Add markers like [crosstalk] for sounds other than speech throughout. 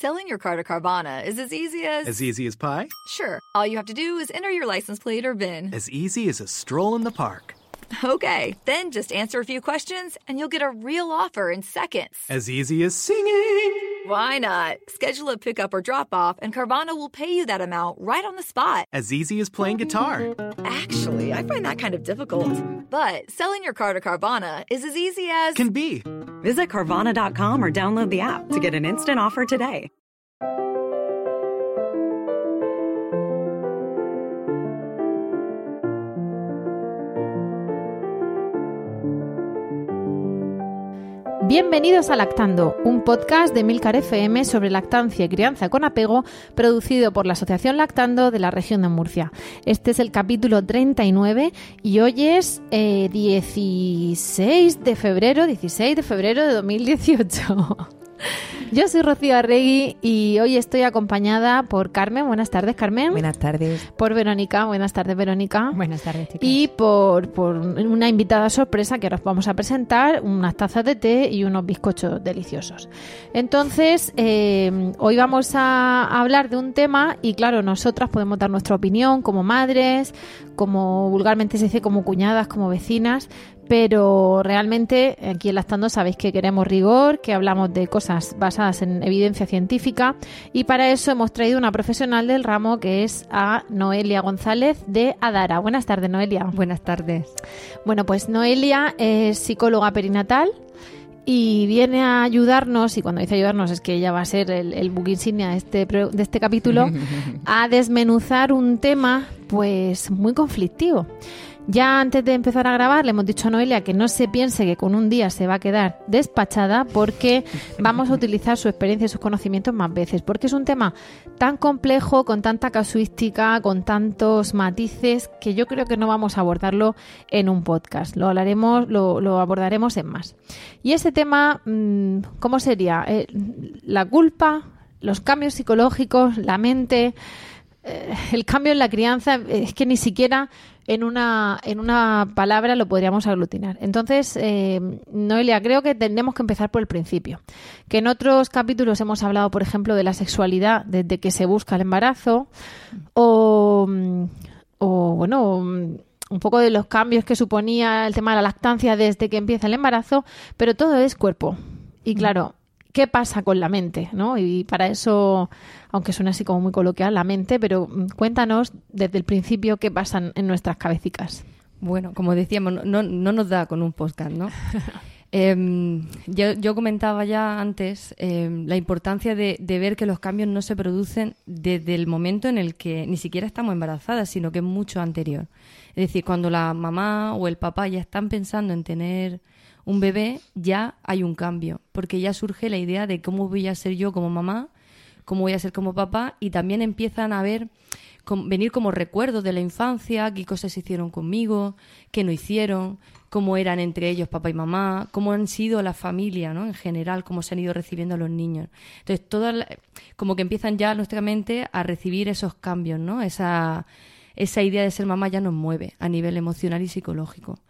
Selling your car to Carvana is as easy as. As easy as pie? Sure. All you have to do is enter your license plate or VIN. As easy as a stroll in the park. Okay, then just answer a few questions and you'll get a real offer in seconds. As easy as singing. Why not? Schedule a pickup or drop off, and Carvana will pay you that amount right on the spot. As easy as playing guitar. Actually, I find that kind of difficult. But selling your car to Carvana is as easy as. Can be. Visit Carvana.com or download the app to get an instant offer today. Bienvenidos a Lactando, un podcast de Milcar FM sobre lactancia y crianza con apego, producido por la Asociación Lactando de la región de Murcia. Este es el capítulo 39 y hoy es eh, 16 de febrero, 16 de febrero de 2018. Yo soy Rocío Arregui y hoy estoy acompañada por Carmen. Buenas tardes, Carmen. Buenas tardes. Por Verónica. Buenas tardes, Verónica. Buenas tardes, chicas. Y por, por una invitada sorpresa que ahora os vamos a presentar, unas tazas de té y unos bizcochos deliciosos. Entonces, eh, hoy vamos a hablar de un tema y claro, nosotras podemos dar nuestra opinión como madres, como vulgarmente se dice, como cuñadas, como vecinas, pero realmente aquí en Lactando sabéis que queremos rigor, que hablamos de cosas basadas en evidencia científica y para eso hemos traído una profesional del ramo que es a Noelia González de Adara. Buenas tardes, Noelia. Buenas tardes. Bueno, pues Noelia es psicóloga perinatal y viene a ayudarnos, y cuando dice ayudarnos es que ella va a ser el, el book insignia de este, de este capítulo, [laughs] a desmenuzar un tema pues muy conflictivo. Ya antes de empezar a grabar le hemos dicho a Noelia que no se piense que con un día se va a quedar despachada porque [laughs] vamos a utilizar su experiencia y sus conocimientos más veces, porque es un tema tan complejo, con tanta casuística, con tantos matices, que yo creo que no vamos a abordarlo en un podcast, lo hablaremos, lo, lo abordaremos en más. Y ese tema, mm, ¿cómo sería? Eh, la culpa, los cambios psicológicos, la mente, eh, el cambio en la crianza, es que ni siquiera en una, en una palabra lo podríamos aglutinar. Entonces, eh, Noelia, creo que tendremos que empezar por el principio. Que en otros capítulos hemos hablado, por ejemplo, de la sexualidad desde que se busca el embarazo o, mm, o bueno, mm, un poco de los cambios que suponía el tema de la lactancia desde que empieza el embarazo, pero todo es cuerpo. Y claro, ¿qué pasa con la mente? ¿no? Y para eso, aunque suene así como muy coloquial, la mente, pero mm, cuéntanos desde el principio qué pasa en nuestras cabecicas. Bueno, como decíamos, no, no, no nos da con un podcast, ¿no? [laughs] Em, yo, yo comentaba ya antes em, la importancia de, de ver que los cambios no se producen desde el momento en el que ni siquiera estamos embarazadas, sino que es mucho anterior. Es decir, cuando la mamá o el papá ya están pensando en tener un bebé, ya hay un cambio, porque ya surge la idea de cómo voy a ser yo como mamá, cómo voy a ser como papá, y también empiezan a ver com- venir como recuerdos de la infancia, qué cosas hicieron conmigo, qué no hicieron, cómo eran entre ellos papá y mamá, cómo han sido la familia, ¿no? En general, cómo se han ido recibiendo a los niños. Entonces, todas como que empiezan ya nuestra mente a recibir esos cambios, ¿no? Esa, esa idea de ser mamá ya nos mueve a nivel emocional y psicológico.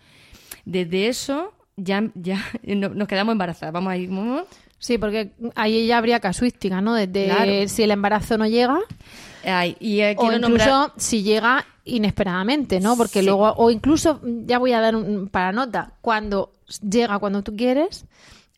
Desde eso ya, ya [laughs] no- nos quedamos embarazadas. Vamos a ir... Sí, porque ahí ya habría casuística, ¿no? Desde Claro. si el embarazo no llega Ay, y eh, o incluso nombrar- si llega inesperadamente, ¿no? Porque Sí. luego, o incluso, ya voy a dar un para nota, cuando llega cuando tú quieres,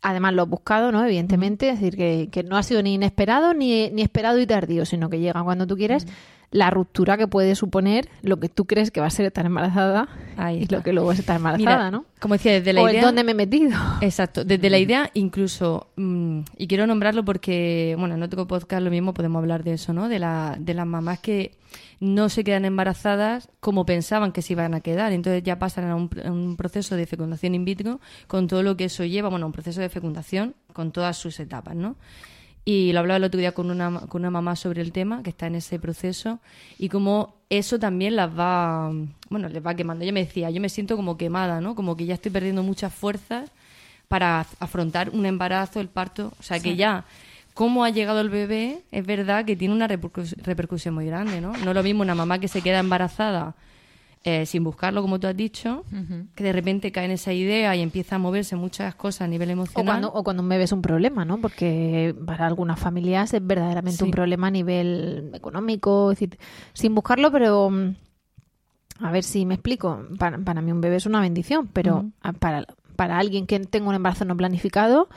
además lo has buscado, ¿no? Evidentemente, es decir, que, que no ha sido ni inesperado ni, ni esperado y tardío, sino que llega cuando tú quieres, la ruptura que puede suponer lo que tú crees que va a ser estar embarazada Ahí y lo que luego es estar embarazada, Mira, ¿no? Como decía, desde la o idea... en dónde me he metido. Exacto, desde la idea incluso, mm, y quiero nombrarlo porque, bueno, en otro podcast lo mismo podemos hablar de eso, ¿no? De, la, de las mamás que no se quedan embarazadas como pensaban que se iban a quedar, entonces ya pasan a un, a un proceso de fecundación in vitro con todo lo que eso lleva, bueno, un proceso de fecundación con todas sus etapas, ¿no? Y lo hablaba el otro día con una, con una mamá sobre el tema, que está en ese proceso, y cómo eso también las va, bueno, les va quemando. Ella me decía, yo me siento como quemada, ¿no? Como que ya estoy perdiendo muchas fuerzas para af- afrontar un embarazo, el parto. O sea, que ya, cómo ha llegado el bebé, es verdad que tiene una repercus- repercusión muy grande, ¿no? No es lo mismo una mamá que se queda embarazada eh, sin buscarlo, como tú has dicho, que de repente cae en esa idea y empieza a moverse muchas cosas a nivel O emocional. cuando, o cuando un bebé es un problema, ¿no? Porque para algunas familias es verdaderamente Sí. un problema a nivel económico, es decir, sin buscarlo, pero mm, a ver si me explico. Para, para mí un bebé es una bendición, pero para, para alguien que tenga un embarazo no planificado,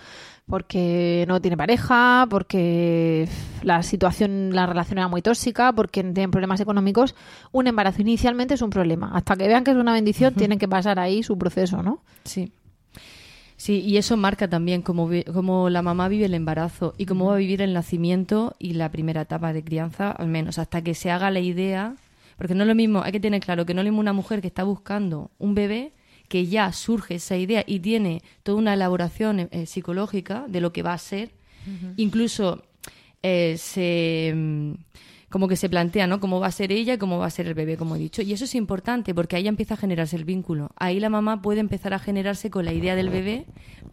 porque no tiene pareja, porque la situación, la relación era muy tóxica, porque tienen problemas económicos, un embarazo inicialmente es un problema. Hasta que vean que es una bendición, tienen que pasar ahí su proceso, ¿no? Sí. Sí, y eso marca también cómo, cómo la mamá vive el embarazo y cómo va a vivir el nacimiento y la primera etapa de crianza, al menos, hasta que se haga la idea. Porque no es lo mismo, hay que tener claro que no es lo mismo una mujer que está buscando un bebé, que ya surge esa idea y tiene toda una elaboración eh, psicológica de lo que va a ser. Incluso eh, se mm, como que se plantea, ¿no? Cómo va a ser ella y cómo va a ser el bebé, como he dicho. Y eso es importante porque ahí empieza a generarse el vínculo. Ahí la mamá puede empezar a generarse con la idea del bebé,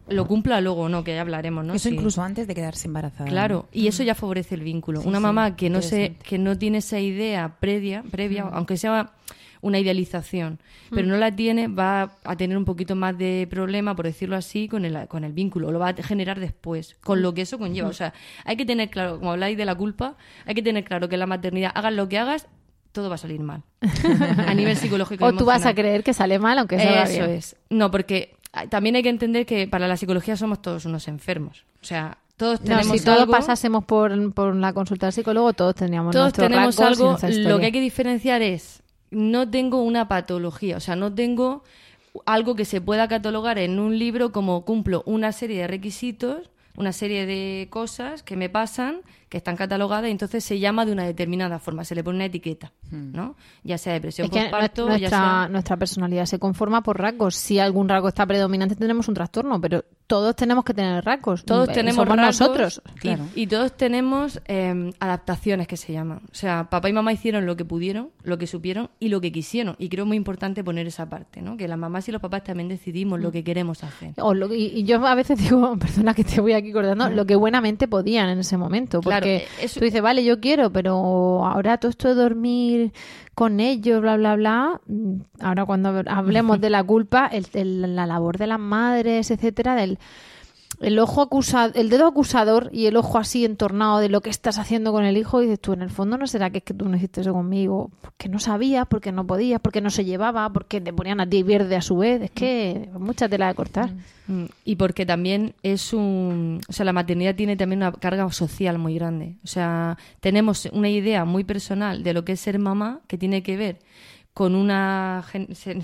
lo cumpla luego o no, que ya hablaremos, ¿no? Eso Sí. incluso antes de quedarse embarazada. Claro, y eso ya favorece el vínculo. Sí, Una sí, mamá que no se, que no tiene esa idea previa, previa, aunque sea una idealización, pero no la tiene, va a tener un poquito más de problema, por decirlo así, con el, con el vínculo. Lo va a generar después, con lo que eso conlleva. O sea, hay que tener claro, como habláis de la culpa, hay que tener claro que en la maternidad, hagas lo que hagas, todo va a salir mal. [laughs] a nivel psicológico. O tú vas a creer que sale mal, aunque Eso bien. es. No, porque ah, también hay que entender que para la psicología somos todos unos enfermos. O sea, todos No, tenemos si todos pasásemos por, por la consulta del psicólogo, todos tendríamos todos tenemos algo. Lo que hay que diferenciar es no tengo una patología, o sea, no tengo algo que se pueda catalogar en un libro como cumplo una serie de requisitos, una serie de cosas que me pasan, que están catalogadas, y entonces se llama de una determinada forma, se le pone una etiqueta, ¿no? Ya sea depresión Es que postparto, nuestra, ya sea... nuestra personalidad se conforma por rasgos. Si algún rasgo está predominante, tenemos un trastorno, pero todos tenemos que tener rasgos. Todos Eh, tenemos somos rasgos nosotros. y- Claro. y, todos tenemos eh, adaptaciones que se llaman. O sea, papá y mamá hicieron lo que pudieron, lo que supieron y lo que quisieron. Y creo muy importante poner esa parte, ¿no? Que las mamás y los papás también decidimos lo que queremos hacer. O lo- y, y yo a veces [laughs] digo, perdona que te voy aquí cortando, lo que buenamente podían en ese momento. Claro, Porque eh, tú dices, vale, yo quiero, pero ahora todo esto de dormir con ellos, bla, bla, bla. mm, Ahora cuando hablemos [laughs] de la culpa, el- el- la labor de las madres, etcétera, del el ojo acusado, el dedo acusador y el ojo así entornado de lo que estás haciendo con el hijo, y dices tú, en el fondo no será que es que tú no hiciste eso conmigo, porque no sabías, porque no podías, porque no se llevaba, porque te ponían a ti verde a su vez, es que mucha tela de cortar. Mm, Y porque también es un... O sea, la maternidad tiene también una carga social muy grande. O sea, tenemos una idea muy personal de lo que es ser mamá, que tiene que ver con una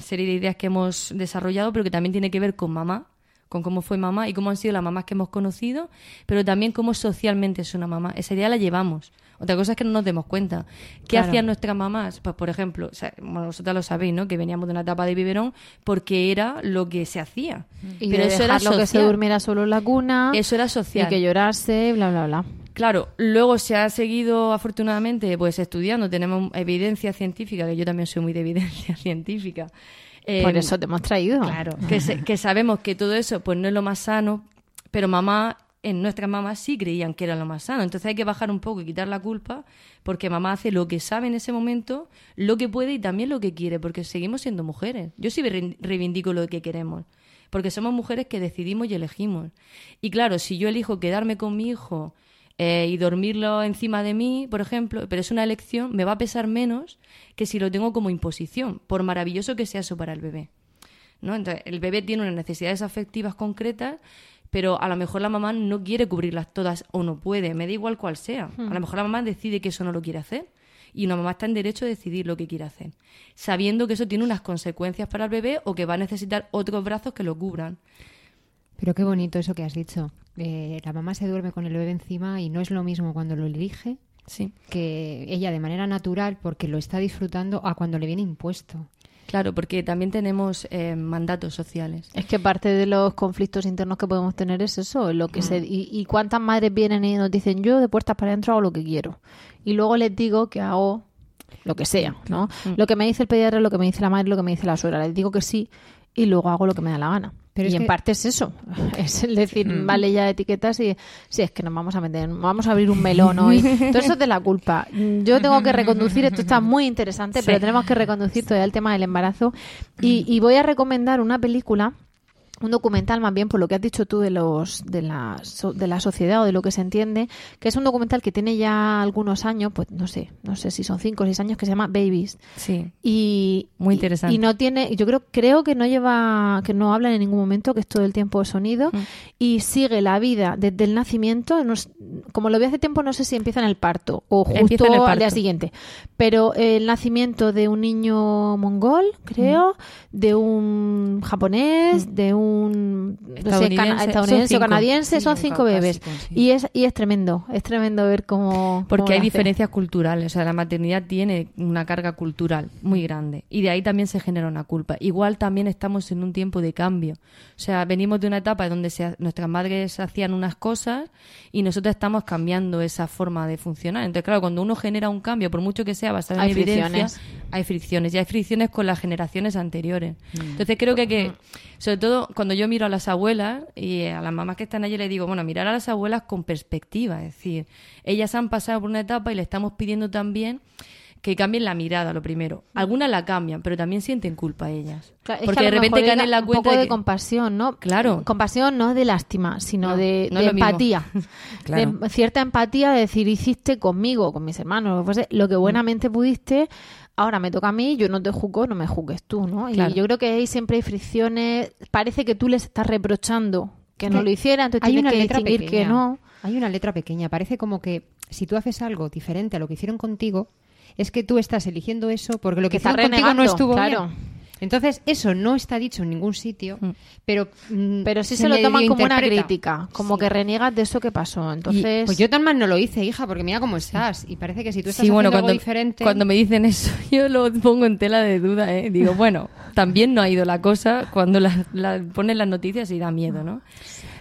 serie de ideas que hemos desarrollado, pero que también tiene que ver con mamá, con cómo fue mamá y cómo han sido las mamás que hemos conocido, pero también cómo socialmente es una mamá. Esa idea la llevamos. Otra cosa es que no nos demos cuenta. ¿Qué Claro. hacían nuestras mamás? Pues, por ejemplo, o sea, bueno, vosotras lo sabéis, ¿no? Que veníamos de una etapa de biberón porque era lo que se hacía. Y pero de eso era dejarlo que se social. durmiera solo en la cuna, Eso era y social. que llorase, bla, bla, bla. Claro, luego se ha seguido afortunadamente pues estudiando, tenemos evidencia científica, que yo también soy muy de evidencia [laughs] científica. Eh, Por eso te hemos traído. Claro, que, se- que sabemos que todo eso pues no es lo más sano, pero mamá, en nuestras mamás sí creían que era lo más sano. Entonces hay que bajar un poco y quitar la culpa, porque mamá hace lo que sabe en ese momento, lo que puede y también lo que quiere, porque seguimos siendo mujeres. Yo sí re- reivindico lo que queremos, porque somos mujeres que decidimos y elegimos. Y claro, si yo elijo quedarme con mi hijo eh, y dormirlo encima de mí, por ejemplo, pero es una elección, me va a pesar menos que si lo tengo como imposición, por maravilloso que sea eso para el bebé. ¿no? Entonces, el bebé tiene unas necesidades afectivas concretas, pero a lo mejor la mamá no quiere cubrirlas todas o no puede, me da igual cuál sea. A lo mejor la mamá decide que eso no lo quiere hacer y una mamá está en derecho a decidir lo que quiere hacer, sabiendo que eso tiene unas consecuencias para el bebé o que va a necesitar otros brazos que lo cubran. Pero qué bonito eso que has dicho. Eh, la mamá se duerme con el bebé encima y no es lo mismo cuando lo elige Sí. que ella de manera natural porque lo está disfrutando a cuando le viene impuesto. Claro, porque también tenemos eh, mandatos sociales. Es que parte de los conflictos internos que podemos tener es eso, lo que se y, y cuántas madres vienen y nos dicen yo de puertas para adentro hago lo que quiero y luego les digo que hago lo que sea, ¿no? Lo que me dice el pediatra, lo que me dice la madre, lo que me dice la suegra, les digo que sí y luego hago lo que me da la gana. Pero y en que- parte es eso, [laughs] es el decir, vale ya etiquetas y si es que nos vamos a meter, vamos a abrir un melón hoy. [laughs] Todo eso es de la culpa. Yo tengo que reconducir, esto está muy interesante, pero tenemos que reconducir todavía el tema del embarazo y, y voy a recomendar una película un documental más bien por lo que has dicho tú de los de la de la sociedad o de lo que se entiende que es un documental que tiene ya algunos años pues no sé no sé si son cinco o seis años que se llama Babies Sí. y Muy interesante. y no tiene yo creo creo que no lleva que no habla en ningún momento que es todo el tiempo sonido Mm. y sigue la vida desde el nacimiento no como lo vi hace tiempo no sé si empieza en el parto o justo el al día parto. siguiente pero el nacimiento de un niño mongol creo Mm. de un japonés de un no sé, Estadounidense. o canadiense son un cinco bebés sí. y es y es tremendo es tremendo ver cómo Porque cómo hay diferencias culturales, o sea, la maternidad tiene una carga cultural muy grande y de ahí también se genera una culpa. Igual también estamos en un tiempo de cambio, o sea, venimos de una etapa donde se nuestras madres hacían unas cosas y nosotros estamos cambiando esa forma de funcionar. Entonces, claro, cuando uno genera un cambio, por mucho que sea basado en Hay evidencia, fricciones. hay fricciones y hay fricciones con las generaciones anteriores. Entonces, creo que, hay que sobre todo cuando yo miro a las abuelas y a las mamás que están allí, les digo, bueno, mirar a las abuelas con perspectiva, es decir, ellas han pasado por una etapa y le estamos pidiendo también que cambien la mirada, lo primero. Algunas la cambian, pero también sienten culpa ellas. Claro, es Porque de repente caen en la un cuenta poco de, que- compasión, ¿no? Claro. Compasión no de lástima, sino No, de, no empatía. [laughs] Claro. De cierta empatía de decir, hiciste conmigo, con mis hermanos, lo que fuese, lo que Mm. buenamente pudiste, ahora me toca a mí, yo no te juzgo, no me juzgues tú, ¿no? Claro. Y yo creo que ahí siempre hay fricciones, parece que tú les estás reprochando que no lo hicieran, entonces hay tienes una que letra distinguir que pequeña. no. Hay una letra pequeña. Parece como que si tú haces algo diferente a lo que hicieron contigo, es que tú estás eligiendo eso porque lo que Que hicieron contigo no estuvo claro. bien. Entonces, eso no está dicho en ningún sitio, pero... mm, Pero sí se, lo toman como una crítica, como Sí. que reniegas de eso que pasó. Y, Entonces, pues yo tan mal no lo hice, hija, porque mira cómo estás. Y parece que si tú estás Sí, bueno, haciendo cuando, algo diferente... cuando me dicen eso, [laughs] yo lo pongo en tela de duda, ¿eh? Digo, [laughs] bueno, también no ha ido la cosa cuando la, la ponen las noticias y da miedo, ¿no?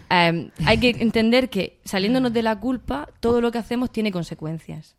Eh, hay que entender que saliéndonos de la culpa, todo lo que hacemos tiene consecuencias.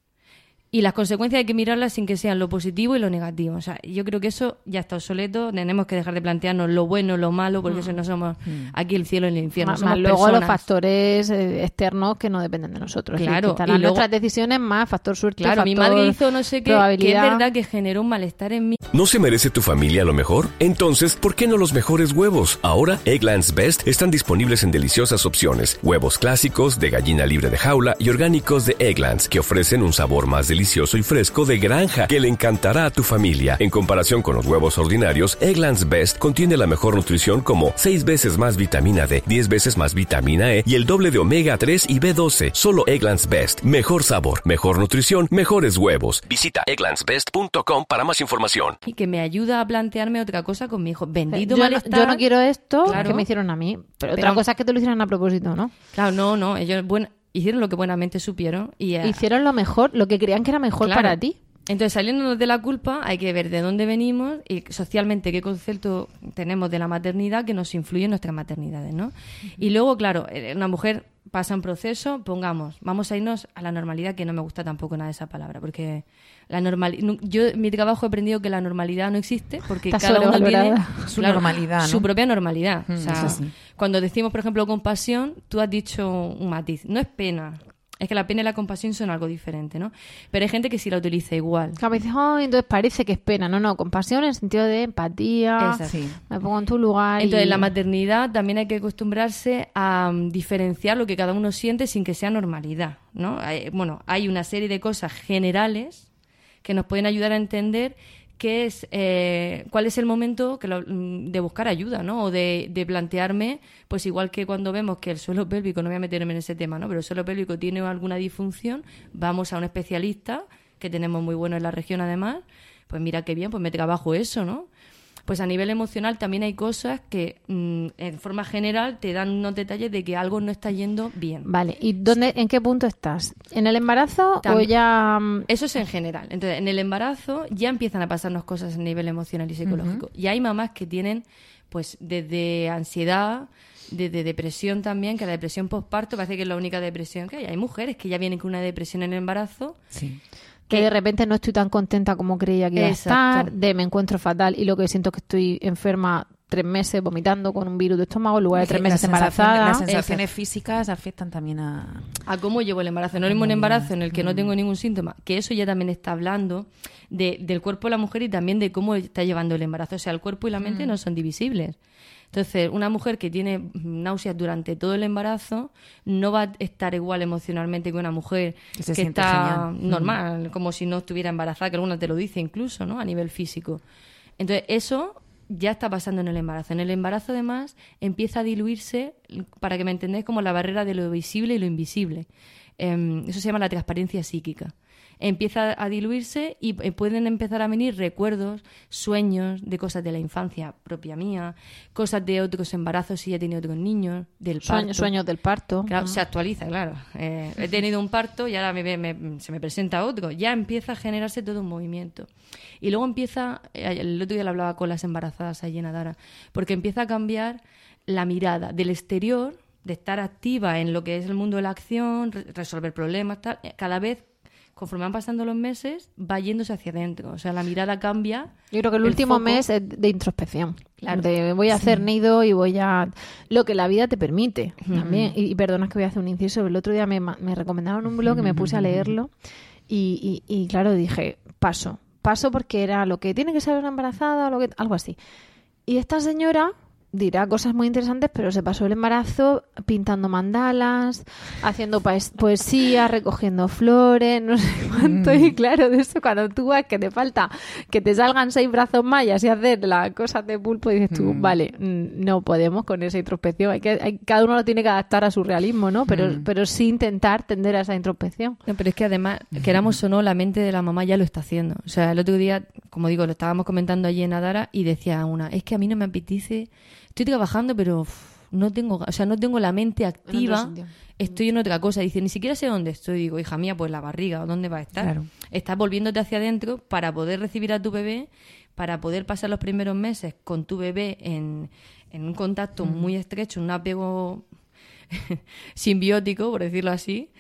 Y las consecuencias hay que mirarlas sin que sean lo positivo y lo negativo. O sea, yo creo que eso ya está obsoleto. Tenemos que dejar de plantearnos lo bueno, lo malo, porque eso no somos aquí el cielo y el infierno. más, somos más luego los personas. factores eh, externos que no dependen de nosotros. Es decir, Claro, y luego- nuestras decisiones más factor suerte, Claro, mi factor madre hizo no sé qué, que es verdad que generó un malestar en mí. ¿No se merece tu familia lo mejor? Entonces, ¿por qué no los mejores huevos? Ahora, Egglands Best están disponibles en deliciosas opciones. Huevos clásicos, de gallina libre de jaula y orgánicos de Egglands, que ofrecen un sabor más delicioso y fresco de granja que le encantará a tu familia. En comparación con los huevos ordinarios, Egglands Best contiene la mejor nutrición como 6 veces más vitamina D, 10 veces más vitamina E y el doble de omega 3 y B12. Solo Egglands Best. Mejor sabor, mejor nutrición, mejores huevos. Visita egglandsbest.com para más información. y que me ayuda a plantearme otra cosa con mi hijo. Bendito yo, malestar. yo no quiero esto Claro. que me hicieron a mí, pero, Pero- otra cosa es que te lo hicieran a propósito, ¿no? Claro, no, no. Ellos buen- hicieron lo que buenamente supieron y eh, Hicieron lo mejor, lo que creían que era mejor Claro. para ti. Entonces, saliéndonos de la culpa, hay que ver de dónde venimos y socialmente qué concepto tenemos de la maternidad que nos influye en nuestras maternidades, ¿no? Y luego, claro, eh, una mujer pasa un proceso, pongamos, vamos a irnos a la normalidad, que no me gusta tampoco nada esa palabra, porque la normal, yo en mi trabajo he aprendido que la normalidad no existe, porque Está cada uno tiene. Su normalidad, ¿no? su propia normalidad. Mm, O sea, cuando decimos, por ejemplo, compasión, tú has dicho un matiz, no es pena. Es que la pena y la compasión son algo diferente, ¿no? Pero hay gente que sí la utiliza igual. Dices, "Ay, entonces parece que es pena. No, no, compasión en el sentido de empatía. Exacto. Sí. Me pongo en tu lugar. Entonces, y- la maternidad también hay que acostumbrarse a mm, diferenciar lo que cada uno siente sin que sea normalidad, ¿no? Hay- bueno, hay una serie de cosas generales que nos pueden ayudar a entender qué es, eh, cuál es el momento mm, de buscar ayuda, ¿no? O de, de plantearme, pues igual que cuando vemos que el suelo pélvico, no voy a meterme en ese tema, ¿no? Pero el suelo pélvico tiene alguna disfunción, vamos a un especialista, que tenemos muy bueno en la región además, pues mira qué bien, pues me trabajo eso, ¿no? Pues a nivel emocional también hay cosas que mm, en forma general te dan unos detalles de que algo no está yendo bien. Vale, ¿y dónde, en qué punto estás? ¿En el embarazo o ya...? mm, Eso es en general. Entonces, en el embarazo ya empiezan a pasarnos cosas a nivel emocional y psicológico. Y hay mamás que tienen, pues, desde ansiedad, desde depresión también, que la depresión postparto parece que es la única depresión que hay. Hay mujeres que ya vienen con una depresión en el embarazo. Sí. Que de repente no estoy tan contenta como creía que iba a estar, de me encuentro fatal y lo que siento es que estoy enferma tres meses vomitando con un virus de estómago en lugar de tres meses embarazada. Las sensaciones físicas afectan también a... a cómo llevo el embarazo. No es lo mismo un embarazo en el que no tengo ningún síntoma, que eso ya también está hablando de- del cuerpo de la mujer y también de cómo está llevando el embarazo. O sea, el cuerpo y la mente no son divisibles. Entonces, una mujer que tiene náuseas durante todo el embarazo no va a estar igual emocionalmente que una mujer Que se que siente está genial. normal, como si no estuviera embarazada, que alguna te lo dice incluso, ¿no? A nivel físico. Entonces, eso ya está pasando en el embarazo. En el embarazo, además, empieza a diluirse, para que me entendáis, como la barrera de lo visible y lo invisible. Em, eso se llama la transparencia psíquica. Empieza a diluirse y eh, pueden empezar a venir recuerdos, sueños de cosas de la infancia propia mía, cosas de otros embarazos si ya he tenido otros niños, del parto. Sueños, sueños del parto. Claro, se actualiza, claro. Eh, he tenido un parto y ahora me- me- se me presenta otro. Ya empieza a generarse todo un movimiento. Y luego empieza, eh, el otro día lo hablaba con las embarazadas allí en Adara, porque empieza a cambiar la mirada del exterior, de estar activa en lo que es el mundo de la acción, re- resolver problemas, tal, cada vez, conforme van pasando los meses, va yéndose hacia adentro. O sea, la mirada cambia. Yo creo que el, el último foco- mes es de introspección. Claro. De voy a hacer nido y voy a... Lo que la vida te permite también. Y, y perdona que voy a hacer un inciso. El otro día me, me recomendaron un blog y me puse a leerlo. Y, y- y, claro, dije, paso. Paso porque era lo que tiene que ser una embarazada o lo que, algo así. Y esta señora dirá cosas muy interesantes, pero se pasó el embarazo pintando mandalas, haciendo paes- poesía, recogiendo flores, no sé cuánto. Y claro, de eso cuando tú ves que te falta que te salgan seis brazos mayas y hacer las cosas de pulpo, dices tú, vale, mm, no podemos con esa introspección. Hay que, hay- cada uno lo tiene que adaptar a su realismo, ¿no? Pero, pero sí intentar tender a esa introspección. No, pero es que además, queramos o no, la mente de la mamá ya lo está haciendo. O sea, el otro día, como digo, lo estábamos comentando allí en Adara y decía una, es que a mí no me apetece, estoy trabajando, pero no tengo, o sea, no tengo la mente activa, estoy en otra cosa. Dice, ni siquiera sé dónde estoy. Digo, hija mía, pues la barriga, ¿o ¿dónde va a estar? Claro. Estás volviéndote hacia adentro para poder recibir a tu bebé, para poder pasar los primeros meses con tu bebé en, en un contacto muy estrecho, un apego [laughs] simbiótico, por decirlo así,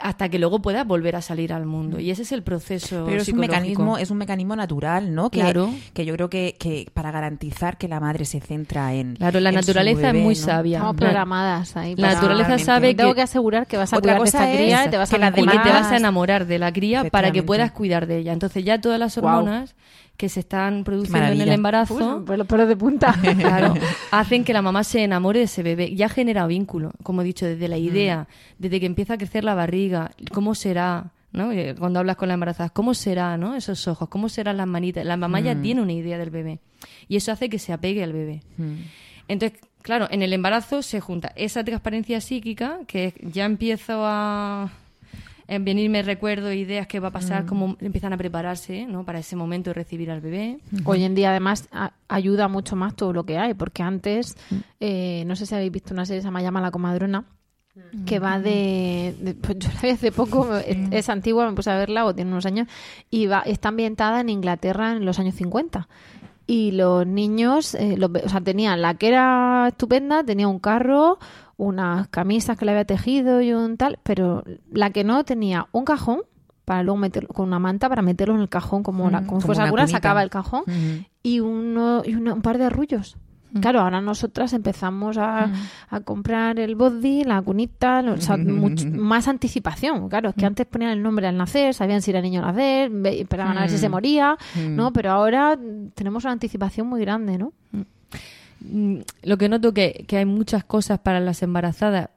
hasta que luego puedas volver a salir al mundo. Y ese es el proceso Pero es un mecanismo, es un mecanismo natural, ¿no? Que, Claro. que yo creo que, que para garantizar que la madre se centra en. Claro, la en su naturaleza bebé, es muy ¿no? sabia. Estamos La- programadas ahí. La naturaleza sabe Tengo que, que asegurar que vas a Otra cuidar de esta es cría y te vas que a las y que te vas a enamorar de la cría para que puedas cuidar de ella. Entonces ya todas las hormonas que se están produciendo en el embarazo pues los pelos de punta. [laughs] claro, [laughs] hacen que la mamá se enamore de ese bebé. Ya genera vínculo, como he dicho, desde la idea, desde que empieza a crecer la barriga, cómo será, ¿no? Eh, Cuando hablas con la embarazada, ¿cómo será, no? Esos ojos, ¿cómo serán las manitas? La mamá ya tiene una idea del bebé. Y eso hace que se apegue al bebé. Entonces, claro, en el embarazo se junta esa transparencia psíquica, que ya empiezo a en venirme recuerdos, ideas que va a pasar, cómo empiezan a prepararse ¿no? para ese momento de recibir al bebé. Hoy en día, además, a- ayuda mucho más todo lo que hay, porque antes, eh, no sé si habéis visto una serie que se llama la comadrona, que va de, de- pues yo la vi hace poco, es, es antigua, me puse a verla, o tiene unos años, y va, está ambientada en Inglaterra en los años 50. Y los niños, eh, los o sea, tenían la que era estupenda, tenía un carro, unas camisas que le había tejido y un tal, pero la que no tenía un cajón para luego meterlo con una manta para meterlo en el cajón como, la, como, como fuese alguna, sacaba el cajón y, uno, y una- un par de arrullos. Claro, ahora nosotras empezamos a, a comprar el body, la cunita, o sea, [laughs] más anticipación. Claro, es que antes ponían el nombre al nacer, sabían si era niño al nacer, esperaban a ver si se moría, ¿no? Pero ahora mm, tenemos una anticipación muy grande, ¿no? Mm, Lo que noto que, que hay muchas cosas para las embarazadas,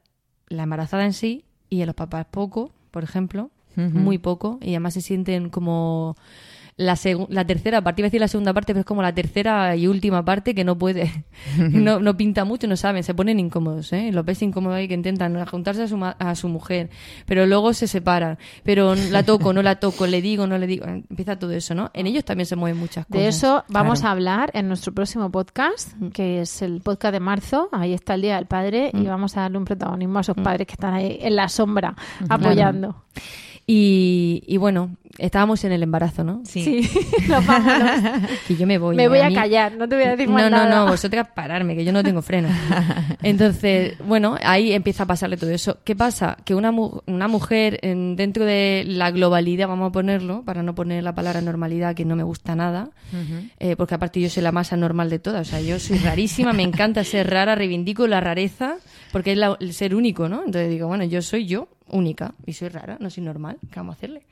la embarazada en sí y en los papás poco, por ejemplo, muy poco, y además se sienten como la, la tercera parte, iba a decir la segunda parte, pero es como la tercera y última parte que no puede, [laughs] no, no pinta mucho, no saben, se ponen incómodos, ¿eh? Los ves incómodos ahí que intentan juntarse a su, ma- a su mujer, pero luego se separan, pero la toco, no la toco, le digo, no le digo, empieza todo eso, ¿no? En ellos también se mueven muchas cosas. De eso vamos Claro. a hablar en nuestro próximo podcast, que es el podcast de marzo. Ahí está el Día del Padre y vamos a darle un protagonismo a esos padres que están ahí en la sombra apoyando. Y, y bueno, estábamos en el embarazo, ¿no? Sí. [laughs] Nos vámonos. [laughs] Que yo me voy. Me ¿eh? voy a mí- callar, no te voy a decir más No, no, nada. no, vosotras pararme, que yo no tengo freno. [laughs] Entonces, bueno, ahí empieza a pasarle todo eso. ¿Qué pasa? Que una, mu- una mujer en- dentro de la globalidad, vamos a ponerlo, para no poner la palabra normalidad, que no me gusta nada, eh, porque aparte yo soy la más anormal de todas, o sea, yo soy rarísima, me encanta ser rara, reivindico la rareza, porque es la- el ser único, ¿no? Entonces digo, bueno, yo soy yo, única, y soy rara, no soy normal, ¿qué vamos a hacerle?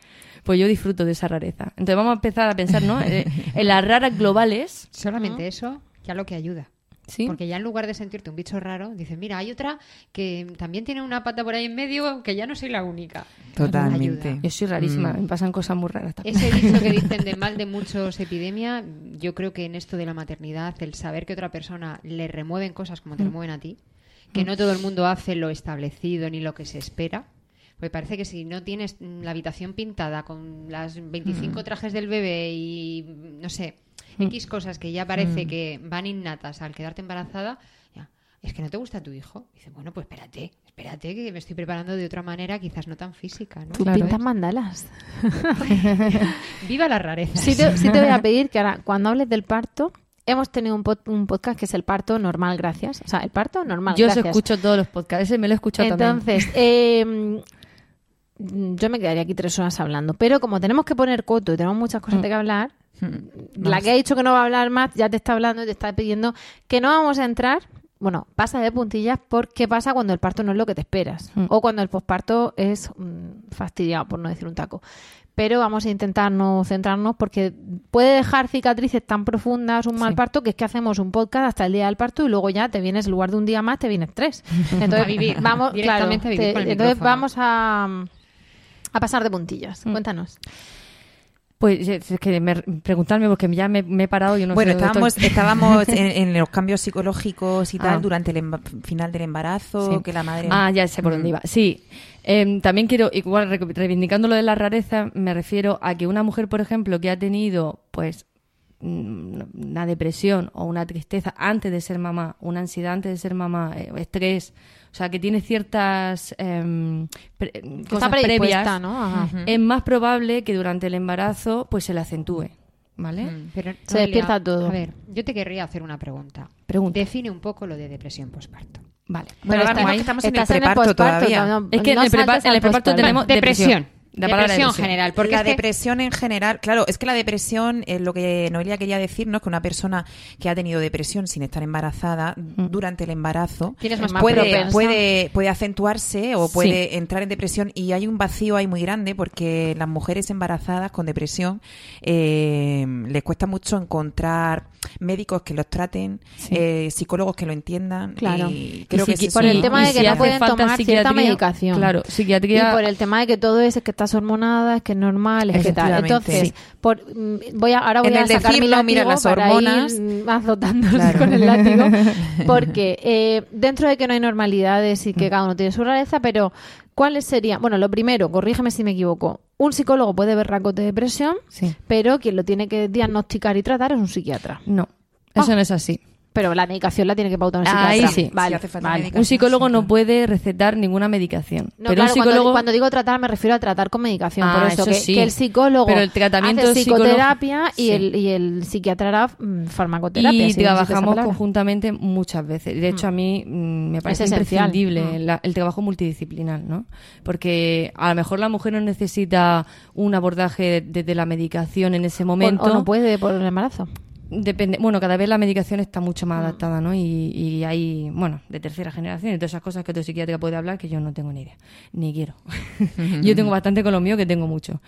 Pues yo disfruto de esa rareza. Entonces vamos a empezar a pensar, ¿no? Eh, en las raras globales, Solamente eso ya lo que ayuda. ¿sí? Porque ya en lugar de sentirte un bicho raro, dices, mira, hay otra que también tiene una pata por ahí en medio, que ya no soy la única. Totalmente. Ayuda. Yo soy rarísima, Mm. me pasan cosas muy raras también. Ese dicho que [laughs] dicen de mal de muchos epidemia, yo creo que en esto de la maternidad, el saber que otra persona le remueven cosas como te remueven a ti, que no todo el mundo hace lo establecido ni lo que se espera. Porque parece que si no tienes mm, la habitación pintada con las 25 trajes del bebé y, mm, no sé, X cosas que ya parece que van innatas al quedarte embarazada, ya, es que no te gusta tu hijo. Dice, bueno, pues espérate, espérate que me estoy preparando de otra manera, quizás no tan física, ¿no? Tú Claro, pintas ¿eh? mandalas. [laughs] Viva la rareza. Sí te, sí te voy a [laughs] pedir que ahora, cuando hables del parto, hemos tenido un, pod- un podcast que es el parto normal, gracias. O sea, el parto normal, Yo os gracias. escucho todos los podcasts, ese me lo he escuchado también. Entonces, [laughs] eh, yo me quedaría aquí tres horas hablando, pero como tenemos que poner coto y tenemos muchas cosas de que hablar, la que ha dicho que no va a hablar más ya te está hablando y te está pidiendo que no vamos a entrar. Bueno, pasa de puntillas por qué pasa cuando el parto no es lo que te esperas Mm. o cuando el posparto es mm, fastidiado, por no decir un taco. Pero vamos a intentar no centrarnos porque puede dejar cicatrices tan profundas un mal Sí. parto que es que hacemos un podcast hasta el día del parto y luego ya te vienes, en lugar de un día más, te vienes tres. Entonces, A [laughs] vivir, vamos, claro, a vivir te- entonces micrófono. vamos a, a pasar de puntillas. Mm. Cuéntanos. Pues es que me, preguntarme porque ya me, me he parado y no bueno, sé estábamos, estoy. estábamos [laughs] en, en los cambios psicológicos y tal Ah. durante el emba- final del embarazo, Sí. que la madre... Ah, ya sé por dónde Mm. iba. Sí. Em, también quiero, igual re- reivindicando lo de la rareza, me refiero a que una mujer, por ejemplo, que ha tenido, pues, mm, una depresión o una tristeza antes de ser mamá, una ansiedad antes de ser mamá, eh, estrés, o sea, que tiene ciertas em, pre- Que cosas previas, ¿no? Ajá. es más probable que durante el embarazo, pues, se le acentúe, ¿vale? Mm. Pero, Se despierta todo. A ver, yo te querría hacer una pregunta. Pregunta. Define un poco lo de depresión postparto. Vale. Bueno, ahora estamos en el preparto posparto, todavía. no, no, Es que en no el preparto posparto. tenemos depresión. La depresión depresión. general. Porque la es que- depresión en general, claro, es que la depresión, es lo que Noelia quería decirnos, que una persona que ha tenido depresión sin estar embarazada durante el embarazo puede, puede, puede acentuarse o Sí. puede entrar en depresión y hay un vacío ahí muy grande porque las mujeres embarazadas con depresión eh, les cuesta mucho encontrar médicos que los traten, Sí. eh, psicologos que lo entiendan. Claro. Y creo Y que por el tema de que si no pueden tomar cierta medicación. Claro, psiquiatría. Y por el tema de que todo es que estás hormonada, es que es normal, es que tal. Entonces, Sí. por, mm, voy a, ahora voy En a sacar mi decirlo, látigo mira, las para hormonas. ir mm, azotándose Claro. con el látigo, [laughs] porque eh, dentro de que no hay normalidades y que cada uno tiene su rareza, pero ¿cuáles serían? Bueno, lo primero, corrígeme si me equivoco, un psicólogo puede ver rasgos de depresión, Sí. pero quien lo tiene que diagnosticar y tratar es un psiquiatra. No, eso Ah. no es así. Pero la medicación la tiene que pautar un Ahí psiquiatra. sí. Vale, Si hace falta vale. medicación. Un psicólogo no puede recetar ninguna medicación. No, pero claro, un cuando- psicólogo. cuando, digo tratar me refiero a tratar con medicación. Ah, por eso, eso que, sí. que el psicólogo Pero el tratamiento hace psicoterapia y, sí. el, y el psiquiatra hará mm, farmacoterapia. y si trabajamos conjuntamente muchas veces. De hecho, a mí mm, me parece imprescindible Mm. la- el trabajo multidisciplinar, ¿no? Porque a lo mejor la mujer no necesita un abordaje desde la medicación en ese O- momento. O, no puede por el embarazo. Depende, bueno, cada vez la medicación está mucho Mm. más adaptada, ¿no? Y, y hay, bueno, de tercera generación y todas esas cosas que tu psiquiatra puede hablar que yo no tengo ni idea, ni quiero. [laughs] yo tengo bastante con lo mío que tengo mucho.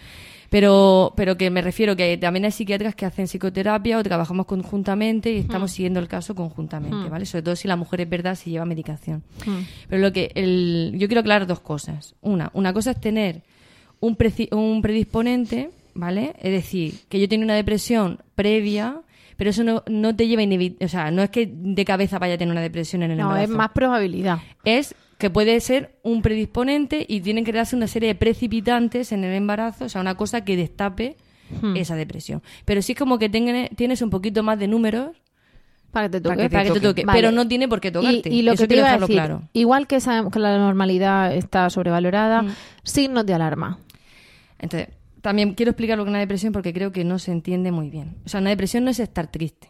Pero, pero que me refiero que también hay psiquiatras que hacen psicoterapia o trabajamos conjuntamente y estamos siguiendo el caso conjuntamente, ¿vale? Sobre todo si la mujer es verdad, si lleva medicación. Pero lo que el, yo quiero aclarar dos cosas. Una, una cosa es tener un, preci- un predisponente, ¿vale? Es decir, que yo tengo una depresión previa, pero eso no, no te lleva o sea, no es que de cabeza vaya a tener una depresión en el No, embarazo. es más probabilidad. Es que puede ser un predisponente y tienen que darse una serie de precipitantes en el embarazo, o sea, una cosa que destape Hmm. esa depresión. Pero sí es como que tenga- tienes un poquito más de números Para que te Para toque. que te para que te toque. Vale. pero no tiene por qué tocarte. Y, y lo Eso que te quiero iba a dejarlo decir, claro. igual que sabemos que la normalidad está sobrevalorada, Mm. signos de alarma. Entonces, también quiero explicar lo que es una depresión porque creo que no se entiende muy bien. O sea, una depresión no es estar triste.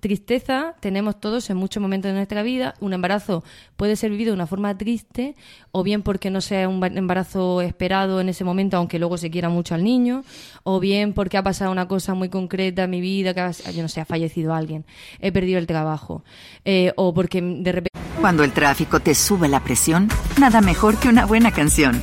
Tristeza tenemos todos en muchos momentos de nuestra vida. Un embarazo puede ser vivido de una forma triste, o bien porque no sea un ba- embarazo esperado en ese momento, aunque luego se quiera mucho al niño, o bien porque ha pasado una cosa muy concreta en mi vida, que yo no sé, ha fallecido alguien, he perdido el trabajo, eh, o porque de repente Cuando el tráfico te sube la presión, nada mejor que una buena canción.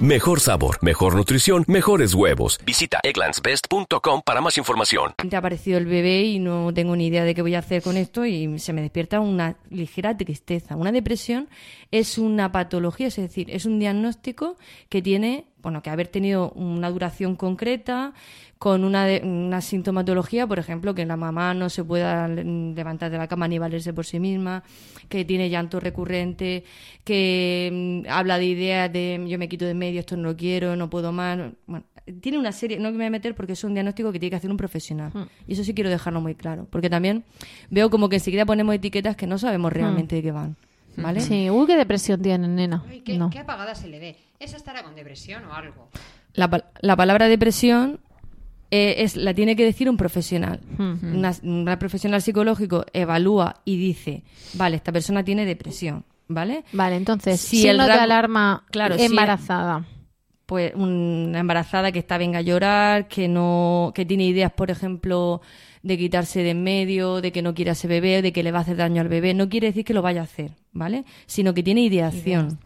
Mejor sabor, mejor nutrición, mejores huevos. Visita egglandsbest.com para más información. ha aparecido el bebé y no tengo ni idea de qué voy a hacer con esto y se me despierta una ligera tristeza. Una depresión es una patología, es decir, es un diagnóstico que tiene, bueno, que haber tenido una duración concreta, con una, de- una sintomatología, por ejemplo, que la mamá no se pueda levantar de la cama ni valerse por sí misma, que tiene llanto recurrente, que mm, habla de ideas de yo me quito de medio, esto no lo quiero, no puedo más. Bueno, tiene una serie, no me voy a meter porque es un diagnóstico que tiene que hacer un profesional. Y eso sí quiero dejarlo muy claro, porque también veo como que enseguida ponemos etiquetas que no sabemos realmente de qué van. ¿Vale? Sí, uy, qué depresión tienen, nena. Ay, ¿qué, No. qué apagada se le ve? ¿Esa estará con depresión o algo? La, pa- la palabra depresión eh, es, la tiene que decir un profesional. Una, una profesional psicológico evalúa y dice, vale, esta persona tiene depresión, ¿vale? Vale, entonces, Si el no te rango- alarma Claro, si- embarazada. Pues una embarazada que está venga a llorar, que no, que tiene ideas, por ejemplo, de quitarse de en medio, de que no quiere a ese bebé, de que le va a hacer daño al bebé, no quiere decir que lo vaya a hacer, ¿vale? Sino que tiene ideación.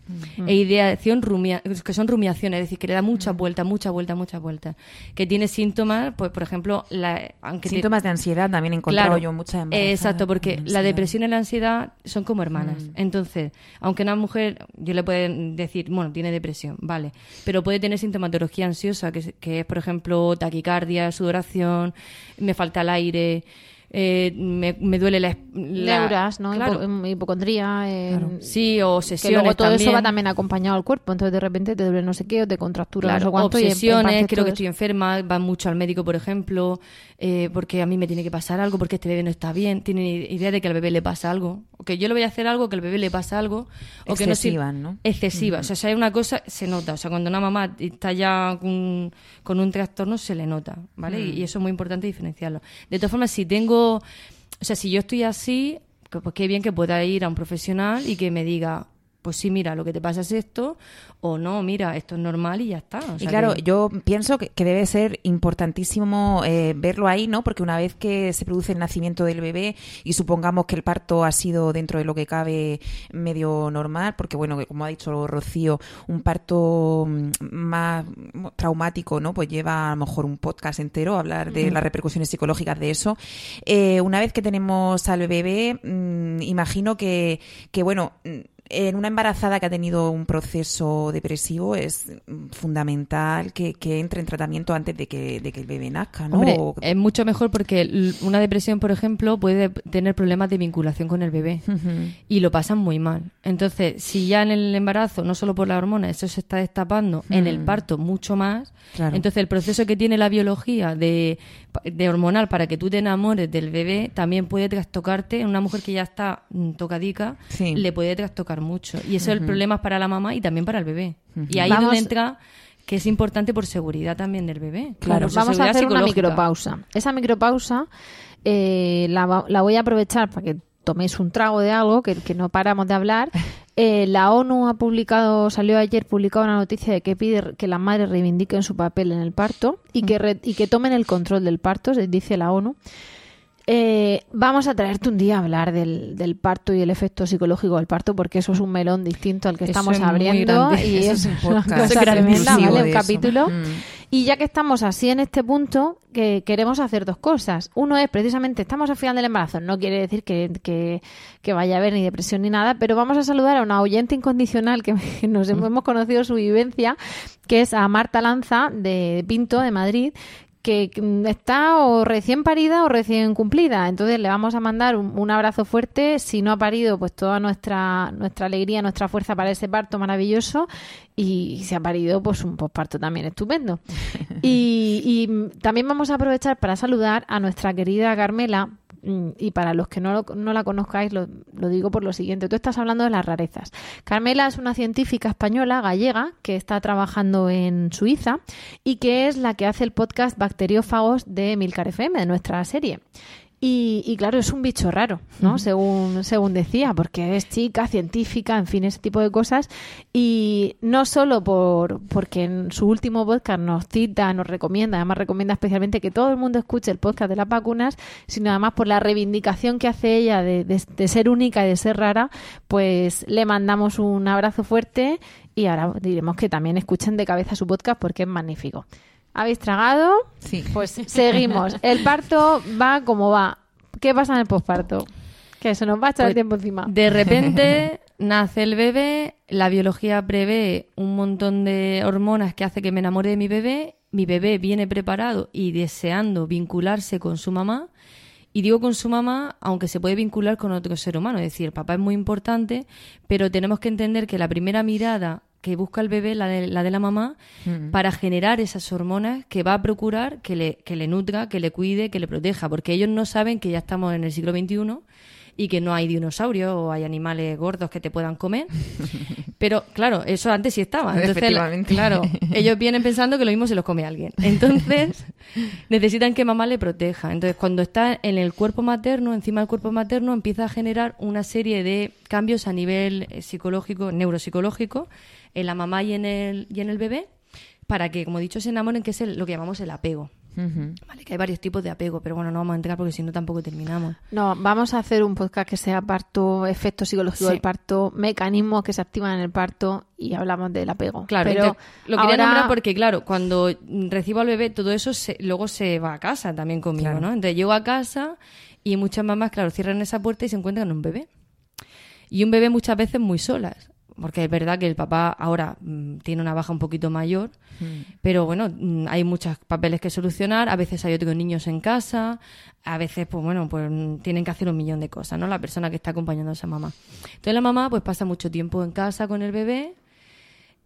E ideación rumia- que son rumiaciones, es decir, que le da muchas vueltas, muchas vueltas, muchas vueltas. Que tiene síntomas, pues por ejemplo, la, aunque te- Síntomas de ansiedad también he encontrado Claro, yo muchas eh, Exacto, porque la depresión y la ansiedad son como hermanas. Mm. Entonces, aunque una mujer, yo le puedo decir, bueno, tiene depresión, vale, pero puede tener sintomatología ansiosa, que que es, por ejemplo, taquicardia, sudoración, me falta el aire, eh, me, me duele la... la- Neuras, ¿no? Claro. Hipo- em, hipocondría. eh, Sí, o Que obsesiones luego todo eso va también acompañado al cuerpo. Entonces, de repente te duele no sé qué, o te contractura Claro, no sé cuánto. y en- en obsesiones, creo que estoy enferma, van mucho al médico, por ejemplo, eh, porque a mí me tiene que pasar algo, porque este bebé no está bien, tienen idea de que al bebé le pasa algo, o que yo le voy a hacer algo, que al bebé le pasa algo, o que no ¿no? Excesiva, o sea, si hay una cosa, se nota, o sea, cuando una mamá está ya con, con un trastorno, se le nota, ¿vale? Y, y eso es muy importante diferenciarlo. De todas formas, si tengo, o sea, si yo estoy así, pues qué bien que pueda ir a un profesional y que me diga, pues sí, mira, lo que te pasa es esto, o no, mira, esto es normal y ya está. o Y claro, que- yo pienso que, que debe ser importantísimo eh, verlo ahí, ¿no? Porque una vez que se produce el nacimiento del bebé y supongamos que el parto ha sido dentro de lo que cabe medio normal, porque bueno, que como ha dicho Rocío, un parto mm, más traumático, ¿no? Pues lleva a lo mejor un podcast entero a hablar de las repercusiones psicológicas de eso. Eh, una vez que tenemos al bebé, mm, imagino que, que bueno, mm, en una embarazada que ha tenido un proceso depresivo es fundamental que, que entre en tratamiento antes de que, de que el bebé nazca, ¿no? Hombre, O- es mucho mejor porque una depresión, por ejemplo, puede tener problemas de vinculación con el bebé Ujú. y lo pasan muy mal. Entonces, si ya en el embarazo, no solo por la hormona, eso se está destapando, en el Mm. parto mucho más, Claro. entonces el proceso que tiene la biología de, de hormonal para que tú te enamores del bebé también puede trastocarte. Una mujer que ya está mm, tocadica, Sí. le puede trastocar mucho. Y eso es el problema para la mamá y también para el bebé. Y ahí es donde entra que es importante por seguridad también del bebé. Claro, vamos a hacer una micropausa. Esa micropausa eh, la, va- la voy a aprovechar para que toméis un trago de algo que, que no paramos de hablar. [laughs] Eh, la ONU ha publicado, salió ayer publicada una noticia de que pide que las madres reivindiquen su papel en el parto y que, re- y que tomen el control del parto, se dice la ONU. Eh, vamos a traerte un día a hablar del, del parto y el efecto psicológico del parto, porque eso es un melón distinto al que Eso estamos es abriendo grande. y Eso es es un una podcast cosa tremenda, exclusivo ¿vale? de Un eso. capítulo. Mm. Y ya que estamos así en este punto, que queremos hacer dos cosas. Uno es precisamente, estamos al final del embarazo. No quiere decir que, que- que vaya a haber ni depresión ni nada, pero vamos a saludar a una oyente incondicional que [laughs] nos hemos, hemos conocido su vivencia, que es a Marta Lanza de Pinto, de Madrid que está o recién parida o recién cumplida. Entonces le vamos a mandar un, un abrazo fuerte. Si no ha parido, pues toda nuestra, nuestra alegría, nuestra fuerza para ese parto maravilloso. Y si ha parido, pues un posparto también estupendo. [laughs] Y, y, también vamos a aprovechar para saludar a nuestra querida Carmela. Mm, Y para los que no, lo- no la conozcáis, lo, digo por lo siguiente. Tú estás hablando de las rarezas. Carmela es una científica española, gallega, que está trabajando en Suiza y que es la que hace el podcast Bacteriófagos de Milcar FM, de nuestra serie. Y, y claro, es un bicho raro, ¿no? según, según decía, porque es chica, científica, en fin, ese tipo de cosas. Y no solo por porque en su último podcast nos cita, nos recomienda, además recomienda especialmente que todo el mundo escuche el podcast de las vacunas, sino además por la reivindicación que hace ella de, de- de ser única y de ser rara, pues le mandamos un abrazo fuerte y ahora diremos que también escuchen de cabeza su podcast porque es magnífico. ¿Habéis tragado? Sí. Pues seguimos. El parto va como va. ¿Qué pasa en el posparto? Que se nos va a echar el Pues, tiempo encima. De repente [laughs] nace el bebé, la biología prevé un montón de hormonas que hace que me enamore de mi bebé, mi bebé viene preparado y deseando vincularse con su mamá. Y digo con su mamá, aunque se puede vincular con otro ser humano, es decir, el papá es muy importante, pero tenemos que entender que la primera mirada que busca el bebé, la de la, de la mamá, para generar esas hormonas que va a procurar que le, que le nutra, que le cuide, que le proteja, porque ellos no saben que ya estamos en el siglo XXI y que no hay dinosaurios o hay animales gordos que te puedan comer. [laughs] Pero claro, eso antes sí estaba. Entonces, claro, ellos vienen pensando que lo mismo se los come alguien. Entonces, [laughs] necesitan que mamá le proteja. Entonces, cuando está en el cuerpo materno, encima del cuerpo materno, empieza a generar una serie de cambios a nivel eh, psicológico, neuropsicológico, en la mamá y en el, y en el bebé, para que, como he dicho, se enamoren, que es el- lo que llamamos el apego. Vale, que hay varios tipos de apego, pero bueno, no vamos a entrar porque si no tampoco terminamos. No, vamos a hacer un podcast que sea parto, efectos psicológicos Sí. del parto, mecanismos que se activan en el parto y hablamos del apego. Claro, pero lo quería ahora- nombrar porque, claro, cuando recibo al bebé, todo eso se- luego se va a casa también conmigo, Claro. ¿no? Entonces llego a casa y muchas mamás, claro, cierran esa puerta y se encuentran un bebé. Y un bebé muchas veces muy solas. Porque es verdad que el papá ahora mm, tiene una baja un poquito mayor, pero bueno, mm, hay muchos papeles que solucionar, a veces hay otros niños en casa, a veces, pues bueno, pues mm, tienen que hacer un millón de cosas, ¿no? La persona que está acompañando a esa mamá. Entonces la mamá pues pasa mucho tiempo en casa con el bebé.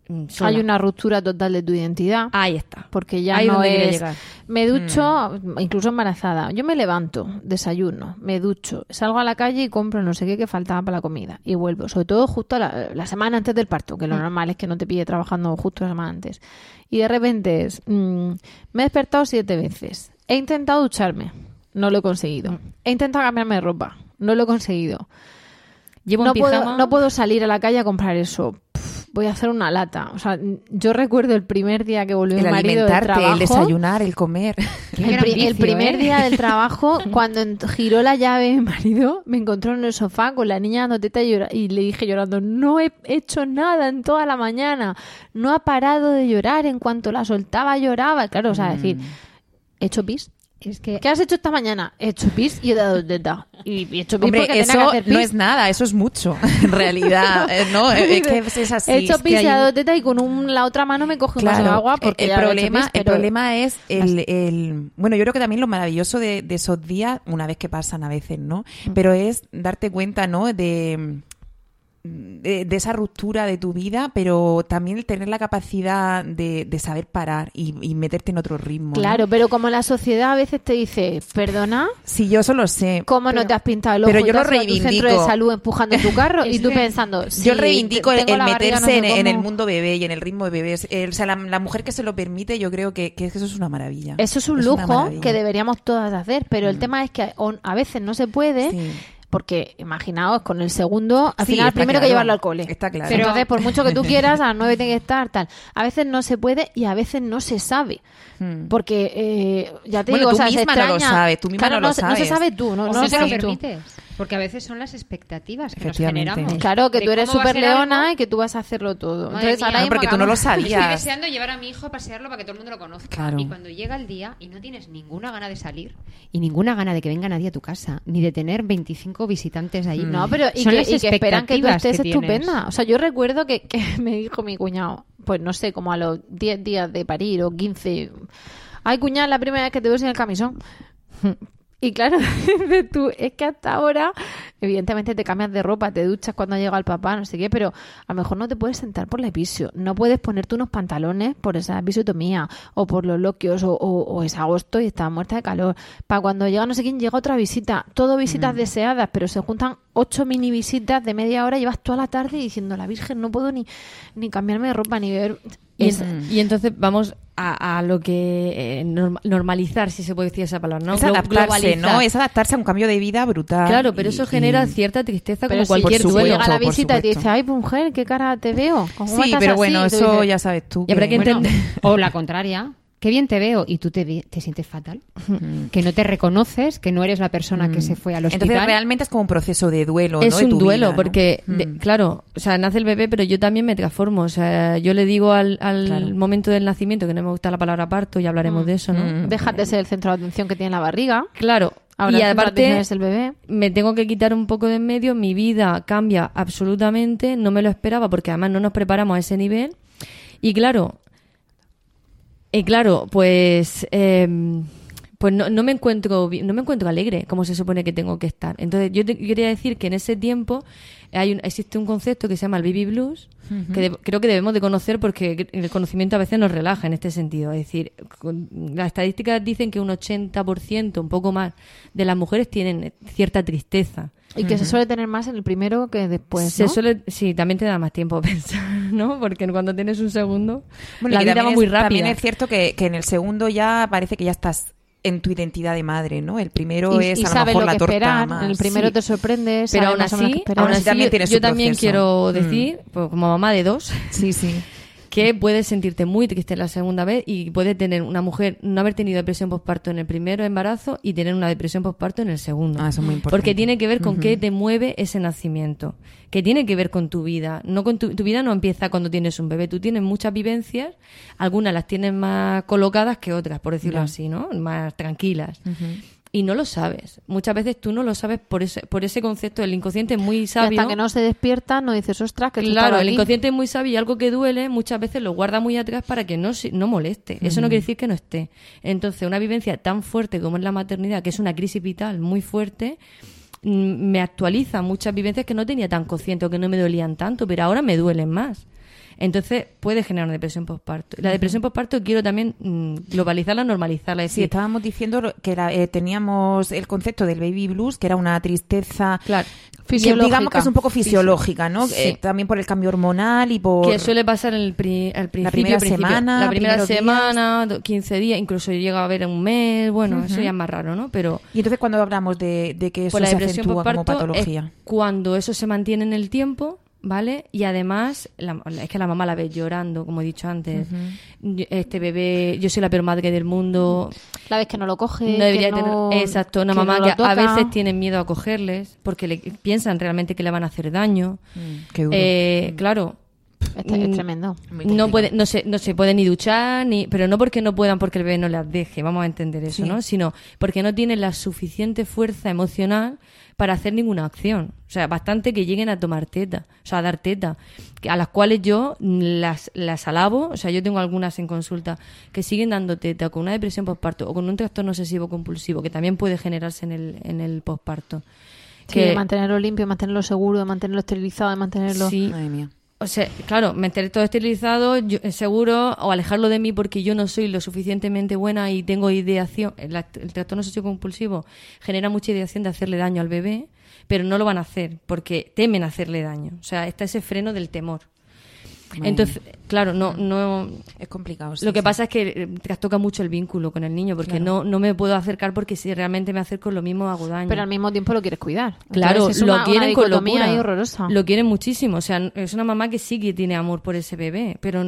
Mm, sola. hay una ruptura total de tu identidad. Ahí está. Porque ya Ahí no es. Me ducho, incluso embarazada. Yo me levanto, desayuno, me ducho, salgo a la calle y compro no sé qué que faltaba para la comida. Y vuelvo. Sobre todo justo la, la semana antes del parto, que lo normal es que no te pille trabajando justo la semana antes. Y de repente es. mm, me he despertado siete veces. He intentado ducharme. No lo he conseguido. He intentado cambiarme de ropa. No lo he conseguido. Llevo no un puedo, no puedo salir a la calle a comprar eso. Voy a hacer una lata. O sea, yo recuerdo el primer día que volvió El mi marido del trabajo. el desayunar, el comer. [laughs] El, el primer ¿eh? día del [laughs] trabajo, cuando giró la llave mi marido, me encontró en el sofá con la niña dando teta y, y le dije llorando, no he hecho nada en toda la mañana, no ha parado de llorar, en cuanto la soltaba lloraba. Claro, o sea, decir, he hecho pis. Es que ¿Qué has hecho esta mañana? He hecho pis y he dado teta. Y he hecho pis Hombre, porque tenía eso que hacer pis. no es nada, eso es mucho, [laughs] en realidad. eh, ¿no? [laughs] Es que es así. He hecho pis y he dado teta y con un- la otra mano me coge un vaso de agua porque el ya he hecho problema, pis, el problema es el, el- bueno, yo creo que también lo maravilloso de, de esos días, una vez que pasan a veces, ¿no? Mm. Pero es darte cuenta, ¿no? De, de, de esa ruptura de tu vida, pero también el tener la capacidad de, de saber parar y, y meterte en otro ritmo. ¿no? Claro, pero como la sociedad a veces te dice, perdona, Sí, yo eso lo sé. ¿cómo no te has pintado el ojo? pero yo te lo a tu centro de reivindico. salud empujando tu carro y tú pensando, yo reivindico el, meterse no sé en, en el mundo bebé y en el ritmo de bebés. Eh, o sea, la, la mujer que se lo permite, yo creo que, que eso es una maravilla. Eso es un lujo que deberíamos todas hacer, pero el tema es que a, a veces no se puede. Sí. Porque imaginaos, con el segundo, al Sí, final primero que claro. llevarlo al cole. Está claro. Pero entonces, por mucho que tú [laughs] quieras, a las 9 tiene que estar, tal. A veces no se puede y a veces no se sabe. Hmm. Porque, eh, ya te Bueno, digo, tú o sea, se misma no lo extraña. sabes, tú misma Claro, no lo se- No se sabes. sabe tú, no, O no no lo te lo sabes tú. Porque a veces son las expectativas que nos Efectivamente. generamos. Claro, que tú eres súper leona algo. y que tú vas a hacerlo todo. Madre Entonces, mía. ahora No, porque tú no lo sabías. Estoy deseando llevar a mi hijo a pasearlo para que todo el mundo lo conozca. Claro. Y cuando llega el día y no tienes ninguna gana de salir y ninguna gana de que venga nadie a tu casa, ni de tener 25 visitantes ahí. No, pero y Son que, las y que esperan que tú expectativas estés que tienes. estupenda. O sea, yo recuerdo que, que [laughs] me dijo mi cuñado, pues no sé, como a los 10 días de parir o 15. Ay, cuñada, la primera vez que te veo sin el camisón. Y claro, [laughs] dices tú, es que hasta ahora, evidentemente te cambias de ropa, te duchas cuando llega el papá, no sé qué, pero a lo mejor no te puedes sentar por la episio, no puedes ponerte unos pantalones por esa episiotomía o por los loquios o, o- o es agosto y estás muerta de calor. Para cuando llega no sé quién, llega otra visita, todo visitas deseadas, pero se juntan ocho mini visitas de media hora, llevas toda la tarde diciendo, la Virgen, no puedo ni, ni cambiarme de ropa, ni ver... Y, Es- y entonces vamos a, a lo que eh, norm- normalizar, si se puede decir esa palabra, ¿no? Es adaptarse, ¿no? Es adaptarse a un cambio de vida brutal. Claro, pero Y- eso genera y- cierta tristeza pero como si cualquier por duelo. llega la visita y te dice, ay, mujer, qué cara te veo. ¿Cómo Sí, estás pero así?". bueno, eso dices, ya sabes tú. Y habrá que Bueno, entender- o la contraria. Qué bien te veo y tú te, te sientes fatal. que no te reconoces, que no eres la persona que se fue al hospital. Entonces realmente es como un proceso de duelo, es ¿no? De un tu duelo, vida, ¿no? porque, de- Mm. claro, o sea, nace el bebé, pero yo también me transformo. O sea, yo le digo al, al Claro. momento del nacimiento, que no me gusta la palabra parto, y hablaremos de eso, ¿no? Mm. Dejas de ser el centro de atención que tiene la barriga. Claro. Ahora y aparte, es el bebé. me tengo que quitar un poco de en medio, mi vida cambia absolutamente, no me lo esperaba porque además no nos preparamos a ese nivel. Y claro, y claro, pues eh, pues no, no me encuentro no me encuentro alegre como se supone que tengo que estar. Entonces, yo te quería decir que en ese tiempo hay un- existe un concepto que se llama el baby blues, que de- creo que debemos de conocer porque el conocimiento a veces nos relaja en este sentido. Es decir, con- las estadísticas dicen que un 80%, un poco más, de las mujeres tienen cierta tristeza. Y que se suele tener más en el primero que después. se ¿no? suele, sí, también te da más tiempo a pensar, [laughs] ¿no? Porque cuando tienes un segundo, Bueno, la vida va muy rápida. También es cierto que, que en el segundo ya parece que ya estás en tu identidad de madre, ¿no? El primero y, es y a lo mejor lo la que torta esperar. más. El primero Sí. te sorprende. Pero aún así, qué esperar. aún así así, también yo su también proceso. quiero Mm. decir, pues, como mamá de dos, Sí, sí. [laughs] que puedes sentirte muy triste la segunda vez y puede tener una mujer no haber tenido depresión postparto en el primero embarazo y tener una depresión postparto en el segundo. Ah, eso es muy importante. Porque tiene que ver con qué te mueve ese nacimiento, que tiene que ver con tu vida. No con tu, tu vida no empieza cuando tienes un bebé, tú tienes muchas vivencias, algunas las tienes más colocadas que otras, por decirlo así, ¿no? Más tranquilas. Y no lo sabes. Muchas veces tú no lo sabes por ese, por ese concepto. El inconsciente es muy Y sabio. hasta que no se despierta, no dices, ostras, que Claro, el aquí". inconsciente es muy sabio y algo que duele muchas veces lo guarda muy atrás para que no, no moleste. Eso no quiere decir que no esté. Entonces, una vivencia tan fuerte como es la maternidad, que es una crisis vital muy fuerte, mm, me actualiza muchas vivencias que no tenía tan consciente o que no me dolían tanto, pero ahora me duelen más. Entonces puede generar una depresión postparto. La depresión postparto quiero también mm, globalizarla, normalizarla. Es Sí, decir, estábamos diciendo que era- eh, teníamos el concepto del baby blues, que era una tristeza claro, Fisiológica. digamos que es un poco fisiológica, ¿no? Sí. Eh, también por el cambio hormonal y por... que suele pasar el pri- al principio, primera principio. semana, la primera días. semana, do- 15 días, incluso llega a haber un mes, bueno, eso ya es más raro, ¿no? Pero Y entonces cuando hablamos de, de que eso pues la se depresión acentúa como patología. es cuando eso se mantiene en el tiempo, ¿vale? Y además, la- es que la mamá la ves llorando, como he dicho antes. Este bebé, yo soy la peor madre del mundo. La vez que no lo coge, No debería que no- tener. Exacto, una que mamá no que a veces tienen miedo a cogerles porque le, piensan realmente que le van a hacer daño. Qué duro. Eh, claro. Este Es, Mm, tremendo. No, puede, no, se, no se puede ni duchar, ni, pero no porque no puedan porque el bebé no las deje, vamos a entender eso, Sí. ¿no? Sino porque no tienen la suficiente fuerza emocional para hacer ninguna acción. O sea, bastante que lleguen a tomar teta, o sea, a dar teta, que- a las cuales yo las, las alabo, o sea, yo tengo algunas en consulta que siguen dando teta con una depresión postparto o con un trastorno obsesivo compulsivo que también puede generarse en el, en el postparto. Sí, de mantenerlo limpio, de mantenerlo seguro, de mantenerlo esterilizado, de mantenerlo... Sí. Madre mía. O sea, claro, meter todo esterilizado, yo- eh, seguro, o alejarlo de mí porque yo no soy lo suficientemente buena y tengo ideación. El, el trastorno compulsivo genera mucha ideación de hacerle daño al bebé, pero no lo van a hacer porque temen hacerle daño. O sea, está ese freno del temor. Entonces, claro, no, no. Es complicado. sí, Lo que sí. pasa es que eh, trastoca mucho el vínculo con el niño, porque Claro. no, no me puedo acercar porque si realmente me acerco lo mismo hago daño. Pero al mismo tiempo lo quieres cuidar. Claro, Entonces, es lo una- una quieren con dicotomía locura. ahí horrorosa. Lo quieren muchísimo. O sea, es una mamá que sí que tiene amor por ese bebé, pero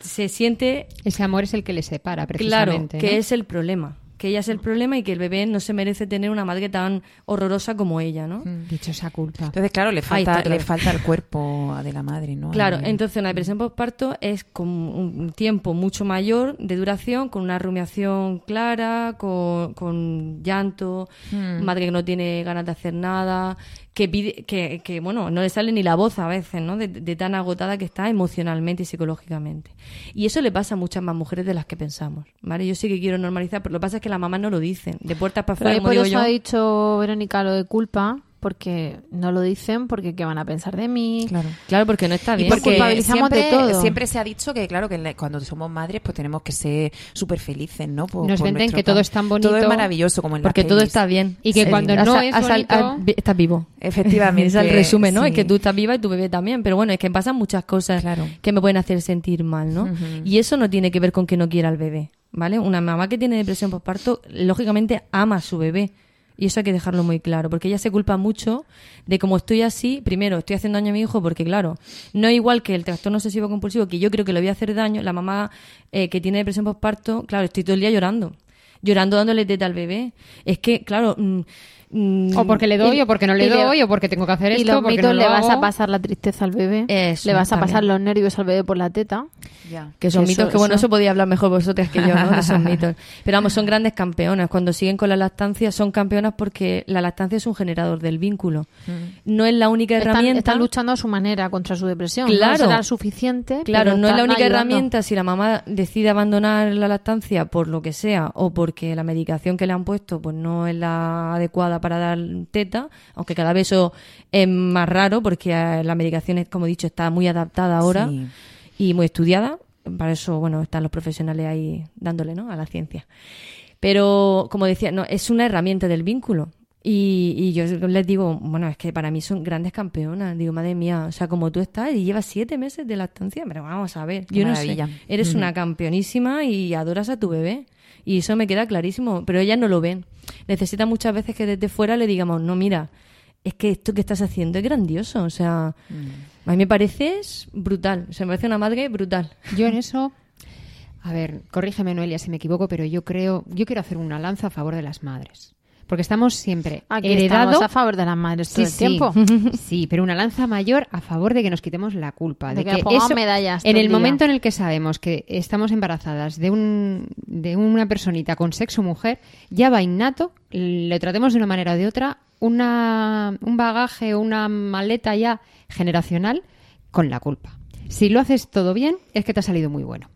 se siente Ese amor es el que le separa, claro precisamente. que ¿no? es el problema. Que ella es el problema y que el bebé no se merece tener una madre tan horrorosa como ella, ¿no? Dichosa culpa. Entonces, claro, le falta, está, le falta el cuerpo de la madre, ¿no? Claro, entonces una depresión postparto es con un tiempo mucho mayor de duración, con una rumiación clara, con, con llanto, Hmm. madre que no tiene ganas de hacer nada, que pide, que, que, bueno, no le sale ni la voz a veces, ¿no? De, de tan agotada que está emocionalmente y psicológicamente. Y eso le pasa a muchas más mujeres de las que pensamos, ¿vale? Yo sí que quiero normalizar, pero lo que pasa es que las mamás no lo dicen, de puertas para afuera, como por digo eso yo. ha dicho Verónica lo de culpa, porque no lo dicen, porque qué van a pensar de mí. Claro. Claro, porque no está Y bien. porque que- culpabilizamos de siempre, todo. Siempre se ha dicho que, claro, que la- cuando somos madres, pues tenemos que ser súper felices, ¿no? Por- Nos venden que todo es tan bonito. Todo es maravilloso, como en porque todo está bien. Y que cuando no es bonito- has- vi- estás vivo. Efectivamente. [laughs] es el resumen, ¿no? Es que tú estás viva y tu bebé también. Pero bueno, es que pasan muchas cosas Claro. que me pueden hacer sentir mal, ¿no? Y eso no tiene que ver con que no quiera al bebé, ¿vale? Una mamá que tiene depresión postparto, lógicamente ama a su bebé. Y eso hay que dejarlo muy claro, porque ella se culpa mucho de cómo estoy así, primero, estoy haciendo daño a mi hijo, porque claro, no es igual que el trastorno obsesivo compulsivo, que yo creo que le voy a hacer daño, la mamá eh, que tiene depresión postparto, claro, estoy todo el día llorando, llorando dándole teta al bebé. Es que, claro... mm, mm, O porque le doy, y- o porque no le y le- doy, o porque tengo que hacer y esto, los porque mitos no lo le vas a pasar la tristeza al bebé, Eso, le vas a pasar los nervios al bebé por la teta. Ya. Que son Eso- mitos que, bueno, eso- eso podía hablar mejor vosotras que yo, ¿no? De esos mitos. [laughs] Pero vamos, son grandes campeonas. Cuando siguen con la lactancia, son campeonas porque la lactancia es un generador del vínculo. No es la única Están, herramienta. están luchando a su manera contra su depresión. Claro. No será suficiente. Claro, no es la única ayudando. herramienta si la mamá decide abandonar la lactancia por lo que sea o porque la medicación que le han puesto pues no es la adecuada para dar teta, aunque cada vez eso es más raro porque la medicación, es, como he dicho, está muy adaptada ahora Sí. y muy estudiada. Para eso, bueno, están los profesionales ahí dándole, ¿no? A la ciencia. Pero, como decía, no, es una herramienta del vínculo. Y, y yo les digo, bueno, es que para mí son grandes campeonas. Digo, madre mía, o sea, como tú estás y llevas siete meses de lactancia, pero vamos a ver, Qué yo no sé, maravilla. eres una campeonísima y adoras a tu bebé. Y eso me queda clarísimo, pero ellas no lo ven. Necesitan muchas veces que desde fuera le digamos, no, mira, es que esto que estás haciendo es grandioso. O sea, Mm. a mí me parece es brutal. O sea, me parece una madre brutal. Yo en eso, a ver, corrígeme Noelia si me equivoco, pero yo creo, yo quiero hacer una lanza a favor de las madres. Porque estamos siempre Aquí heredado estamos a favor de las madres todo Sí, el sí. tiempo. [laughs] Sí, pero una lanza mayor a favor de que nos quitemos la culpa. De De, que que, eso- medallas todo en el el día. momento en el que sabemos que estamos embarazadas de, un, de una personita con sexo mujer, ya va innato, le tratemos de una manera o de otra, una, un bagaje o una maleta ya generacional con la culpa. Si lo haces todo bien, es que te ha salido muy bueno.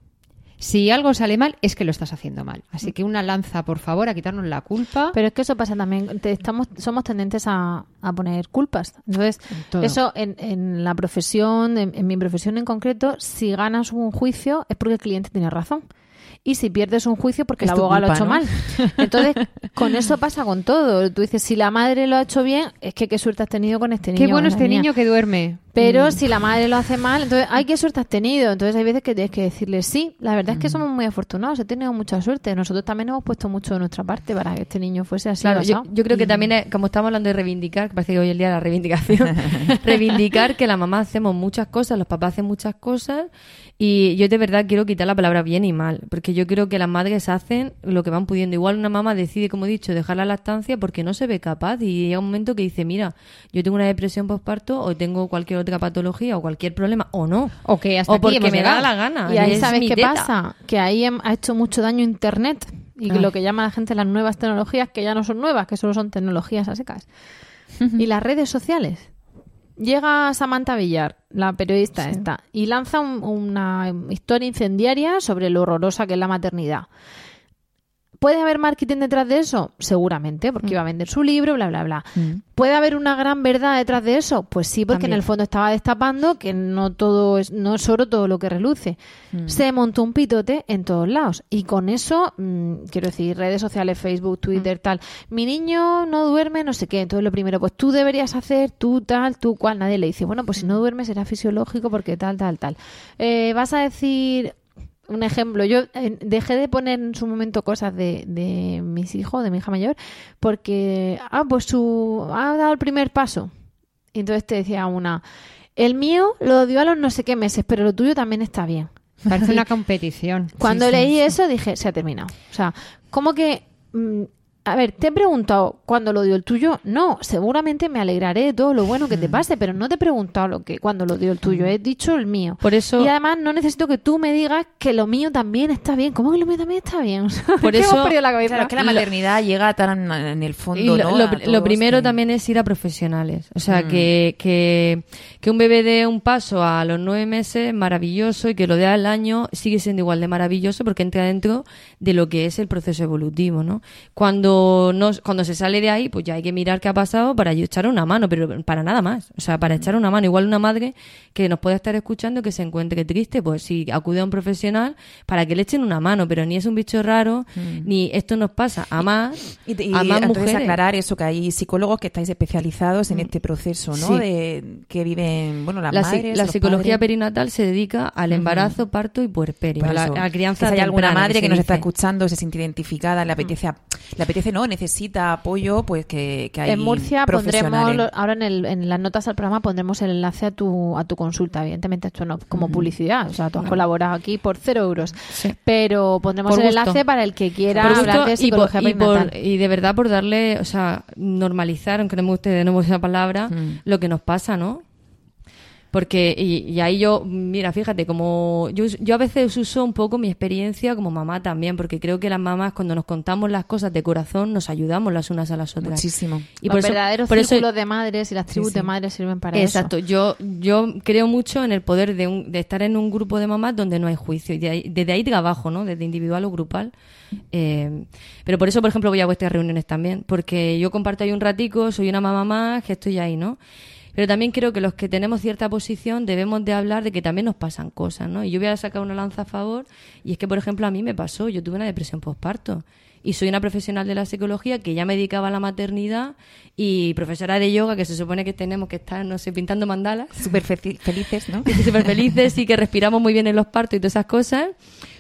Si algo sale mal, es que lo estás haciendo mal. Así que una lanza, por favor, a quitarnos la culpa. Pero es que eso pasa también. te- estamos, somos tendentes a, a poner culpas. Entonces, eso en, en la profesión, en, en mi profesión en concreto, si ganas un juicio es porque el cliente tiene razón. Y si pierdes un juicio porque tu abogado lo ha hecho ¿no? mal. [laughs] Entonces, con eso pasa con todo. Tú dices, si la madre lo ha hecho bien, es que qué suerte has tenido con este niño. Qué bueno este niña. niño que duerme. Pero Mm. si la madre lo hace mal, entonces, ay, qué suerte has tenido. Entonces hay veces que tienes que decirle, sí, la verdad es que somos muy afortunados, he tenido mucha suerte. Nosotros también hemos puesto mucho de nuestra parte para que este niño fuese así. Claro, yo, creo que también, es- como estamos hablando de reivindicar, que parece que hoy el día de la reivindicación, [laughs] reivindicar que la mamá hacemos muchas cosas, los papás hacen muchas cosas, y yo de verdad quiero quitar la palabra bien y mal, porque yo creo que las madres hacen lo que van pudiendo. Igual una mamá decide, como he dicho, dejar la lactancia porque no se ve capaz, y llega un momento que dice, mira, yo tengo una depresión postparto, o tengo cualquier otra patología, o cualquier problema, o no. O que hasta o porque me llegado. da la gana. Y ahí es sabes qué teta. pasa, que ahí hem- ha hecho mucho daño Internet y que Ay. lo que llama la gente las nuevas tecnologías, que ya no son nuevas, que solo son tecnologías a secas. [laughs] y las redes sociales. Llega Samantha Villar, la periodista esta, y lanza un- una historia incendiaria sobre lo horrorosa que es la maternidad. ¿Puede haber marketing detrás de eso? Seguramente, porque iba a vender su libro, bla, bla, bla. Mm. ¿Puede haber una gran verdad detrás de eso? Pues sí, porque en el fondo estaba destapando que no todo es, no es oro todo lo que reluce. Mm. Se montó un pitote en todos lados. Y con eso, mm, quiero decir, redes sociales, Facebook, Mm. Twitter, tal. Mi niño no duerme, no sé qué. Entonces lo primero, pues tú deberías hacer, tú tal, tú cual. Nadie le dice, bueno, pues si Mm. no duerme será fisiológico porque tal, tal, tal. Eh, vas a decir, un ejemplo, yo eh, dejé de poner en su momento cosas de, de mis hijos, de mi hija mayor, porque, ah, pues su, ha dado el primer paso. Y entonces te decía una, el mío lo dio a los no sé qué meses, pero lo tuyo también está bien. Parece [laughs] una competición. Cuando leí eso dije, se ha terminado. O sea, ¿cómo que... mm, a ver, te he preguntado cuándo lo dio el tuyo. No, seguramente me alegraré de todo lo bueno Mm. que te pase, pero no te he preguntado lo que cuándo lo dio el tuyo. He dicho el mío. Por eso- Y además no necesito que tú me digas que lo mío también está bien. ¿Cómo que lo mío también está bien? [laughs] Por eso- hemos perdido la cabeza. Claro, es que la maternidad llega tan en el fondo, Y lo, lo- lo primero también es ir a profesionales. O sea, Mm. que, que, que un bebé dé un paso a los nueve meses, maravilloso, y que lo dé al año, sigue siendo igual de maravilloso porque entra dentro de lo que es el proceso evolutivo, ¿no? Cuando, no, cuando se sale de ahí, pues ya hay que mirar qué ha pasado para echar una mano, pero para nada más. O sea, para echar una mano. Igual una madre que nos pueda estar escuchando que se encuentre triste, pues sí, acude a un profesional para que le echen una mano, pero ni es un bicho raro, ni esto nos pasa a más, Y, y a más entonces mujeres. aclarar eso, que hay psicólogos que estáis especializados en este proceso, ¿no? Sí. De que viven, bueno, las la, madres, la psicología padres. perinatal se dedica al embarazo, parto y puerperio, a la, a crianza si hay alguna madre que, nos está escuchando, se siente identificada, le apetece, le apetece no, necesita apoyo, pues que, que hay en Murcia pondremos, ahora en, el- en las notas al programa pondremos el enlace a tu, a tu consulta. Evidentemente esto no como publicidad, o sea, tú has colaborado aquí por cero euros. Pero pondremos Por el gusto. enlace para el que quiera Por hablar gusto de y, por- psicología y, por- y de verdad por darle, o sea, normalizar, aunque no me guste de nuevo esa palabra, Mm. lo que nos pasa, ¿no? Porque, y, y ahí yo, mira, fíjate, como yo, yo a veces uso un poco mi experiencia como mamá también, porque creo que las mamás cuando nos contamos las cosas de corazón nos ayudamos las unas a las otras. Muchísimo. Y Los por eso, verdaderos por eso- círculos de madres y las tribus de madres sirven para Exacto, eso. yo yo creo mucho en el poder de, un- de estar en un grupo de mamás donde no hay juicio y de ahí- desde ahí trabajo, ¿no? Desde individual o grupal. Eh, pero por eso, por ejemplo, voy a vuestras reuniones también, porque yo comparto ahí un ratico, soy una mamá más, que estoy ahí, ¿no? Pero también creo que los que tenemos cierta posición debemos de hablar de que también nos pasan cosas, ¿no? Y yo voy a sacar una lanza a favor, y es que, por ejemplo, a mí me pasó, yo tuve una depresión postparto. Y soy una profesional de la psicología que ya me dedicaba a la maternidad y profesora de yoga, que se supone que tenemos que estar, no sé, pintando mandalas. [laughs] Súper fe- felices, ¿no? [laughs] Súper felices y que respiramos muy bien en los partos y todas esas cosas,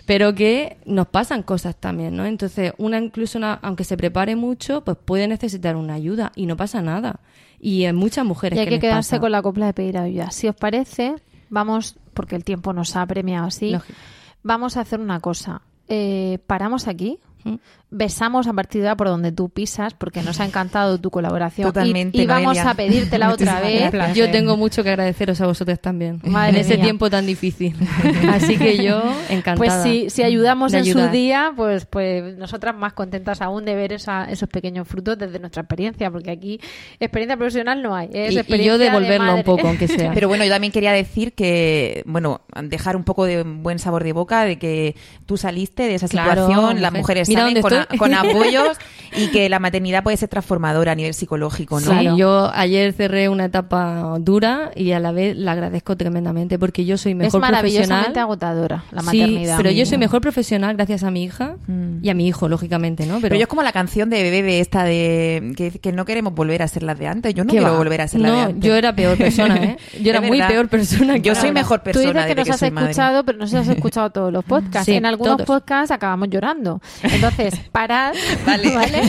pero que nos pasan cosas también, ¿no? Entonces, una incluso, una, aunque se prepare mucho, pues puede necesitar una ayuda y no pasa nada. Y en muchas mujeres Y hay que quedarse pasa. con la copla de pedir ayuda. Si os parece, vamos, porque el tiempo nos ha premiado así, Lógico. vamos a hacer una cosa. Eh, paramos aquí. ¿Mm? Besamos a partir de ahora por donde tú pisas, porque nos ha encantado tu colaboración. Y- Totalmente, y, vamos Noelia. a pedírtela [laughs] otra vez. Yo tengo mucho que agradeceros a vosotros también [laughs] Madre en ese mía. tiempo tan difícil. [laughs] Así que yo encantada. Pues si, si ayudamos en ayudar. su día, pues, pues nosotras más contentas aún de ver esa- esos pequeños frutos desde nuestra experiencia, porque aquí experiencia profesional no hay. Es Y- yo devolverlo un poco, aunque sea. Pero bueno, yo también quería decir que, bueno, dejar un poco de buen sabor de boca de que tú saliste de esa Claro, situación, las mujer. mujeres Mira salen con. [laughs] con apoyos y que la maternidad puede ser transformadora a nivel psicológico, ¿no? Sí, yo ayer cerré una etapa dura y a la vez la agradezco tremendamente porque yo soy Es mejor maravillosamente profesional. agotadora la Sí, maternidad. pero yo soy mejor profesional gracias a mi hija Mm. y a mi hijo, lógicamente, ¿no? Pero, yo es como la canción de Bebe esta de que, que no queremos volver a ser las de antes. Yo no ¿Qué quiero va? volver a ser la de No, antes. yo era peor persona, ¿eh? [laughs] Yo era Es muy peor persona. que Yo soy ahora. mejor Tú persona dices que nos has madre. escuchado, pero no sé si has escuchado todos los podcasts. Sí, en algunos todos. podcasts acabamos llorando. Entonces, [laughs] parad, Vale. ¿vale?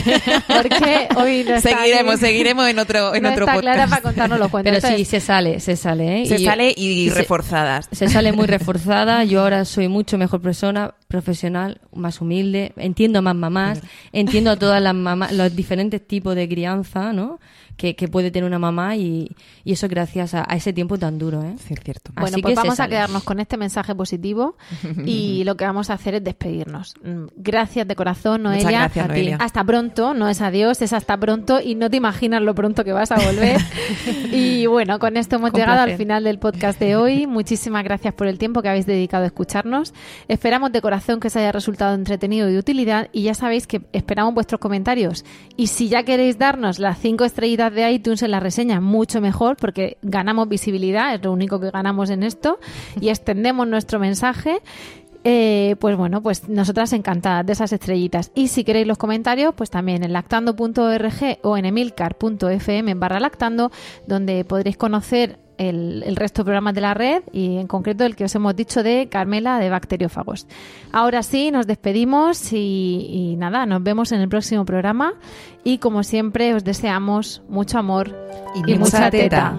Porque hoy no está Seguiremos, aquí- seguiremos en otro, en no otro está podcast. Clara para contarnos los cuentos. Pero sí, se sale, se sale, ¿eh? Se Y- sale y, se- reforzadas. Se sale muy reforzada. Yo ahora soy mucho mejor persona, profesional, más humilde. Entiendo más mamás. Entiendo a todas las mamás, los diferentes tipos de crianza, ¿no? Que, que puede tener una mamá y, y eso gracias a, a ese tiempo tan duro. ¿eh? Sí, es cierto. Bueno, Así pues que vamos a quedarnos con este mensaje positivo y [laughs] lo que vamos a hacer es despedirnos. Mm, Gracias de corazón, Muchas Noelia. gracias, A ti. Noelia. Hasta pronto, no es adiós, es hasta pronto y no te imaginas lo pronto que vas a volver. [laughs] y bueno, con esto hemos Con llegado al placer. final del podcast de hoy. Muchísimas gracias por el tiempo que habéis dedicado a escucharnos. Esperamos de corazón que os haya resultado entretenido y de utilidad y ya sabéis que esperamos vuestros comentarios. Y si ya queréis darnos las cinco estrellitas de iTunes en la reseña, mucho mejor porque ganamos visibilidad, es lo único que ganamos en esto y [laughs] extendemos nuestro mensaje. Eh, pues bueno, pues nosotras encantadas de esas estrellitas. Y si queréis los comentarios, pues también en lactando.org o en emilcar.fm barra lactando, donde podréis conocer el, el resto de programas de la red y en concreto el que os hemos dicho de Carmela de Bacteriófagos. Ahora sí, nos despedimos y, y nada, nos vemos en el próximo programa y como siempre os deseamos mucho amor y, Y mucha teta.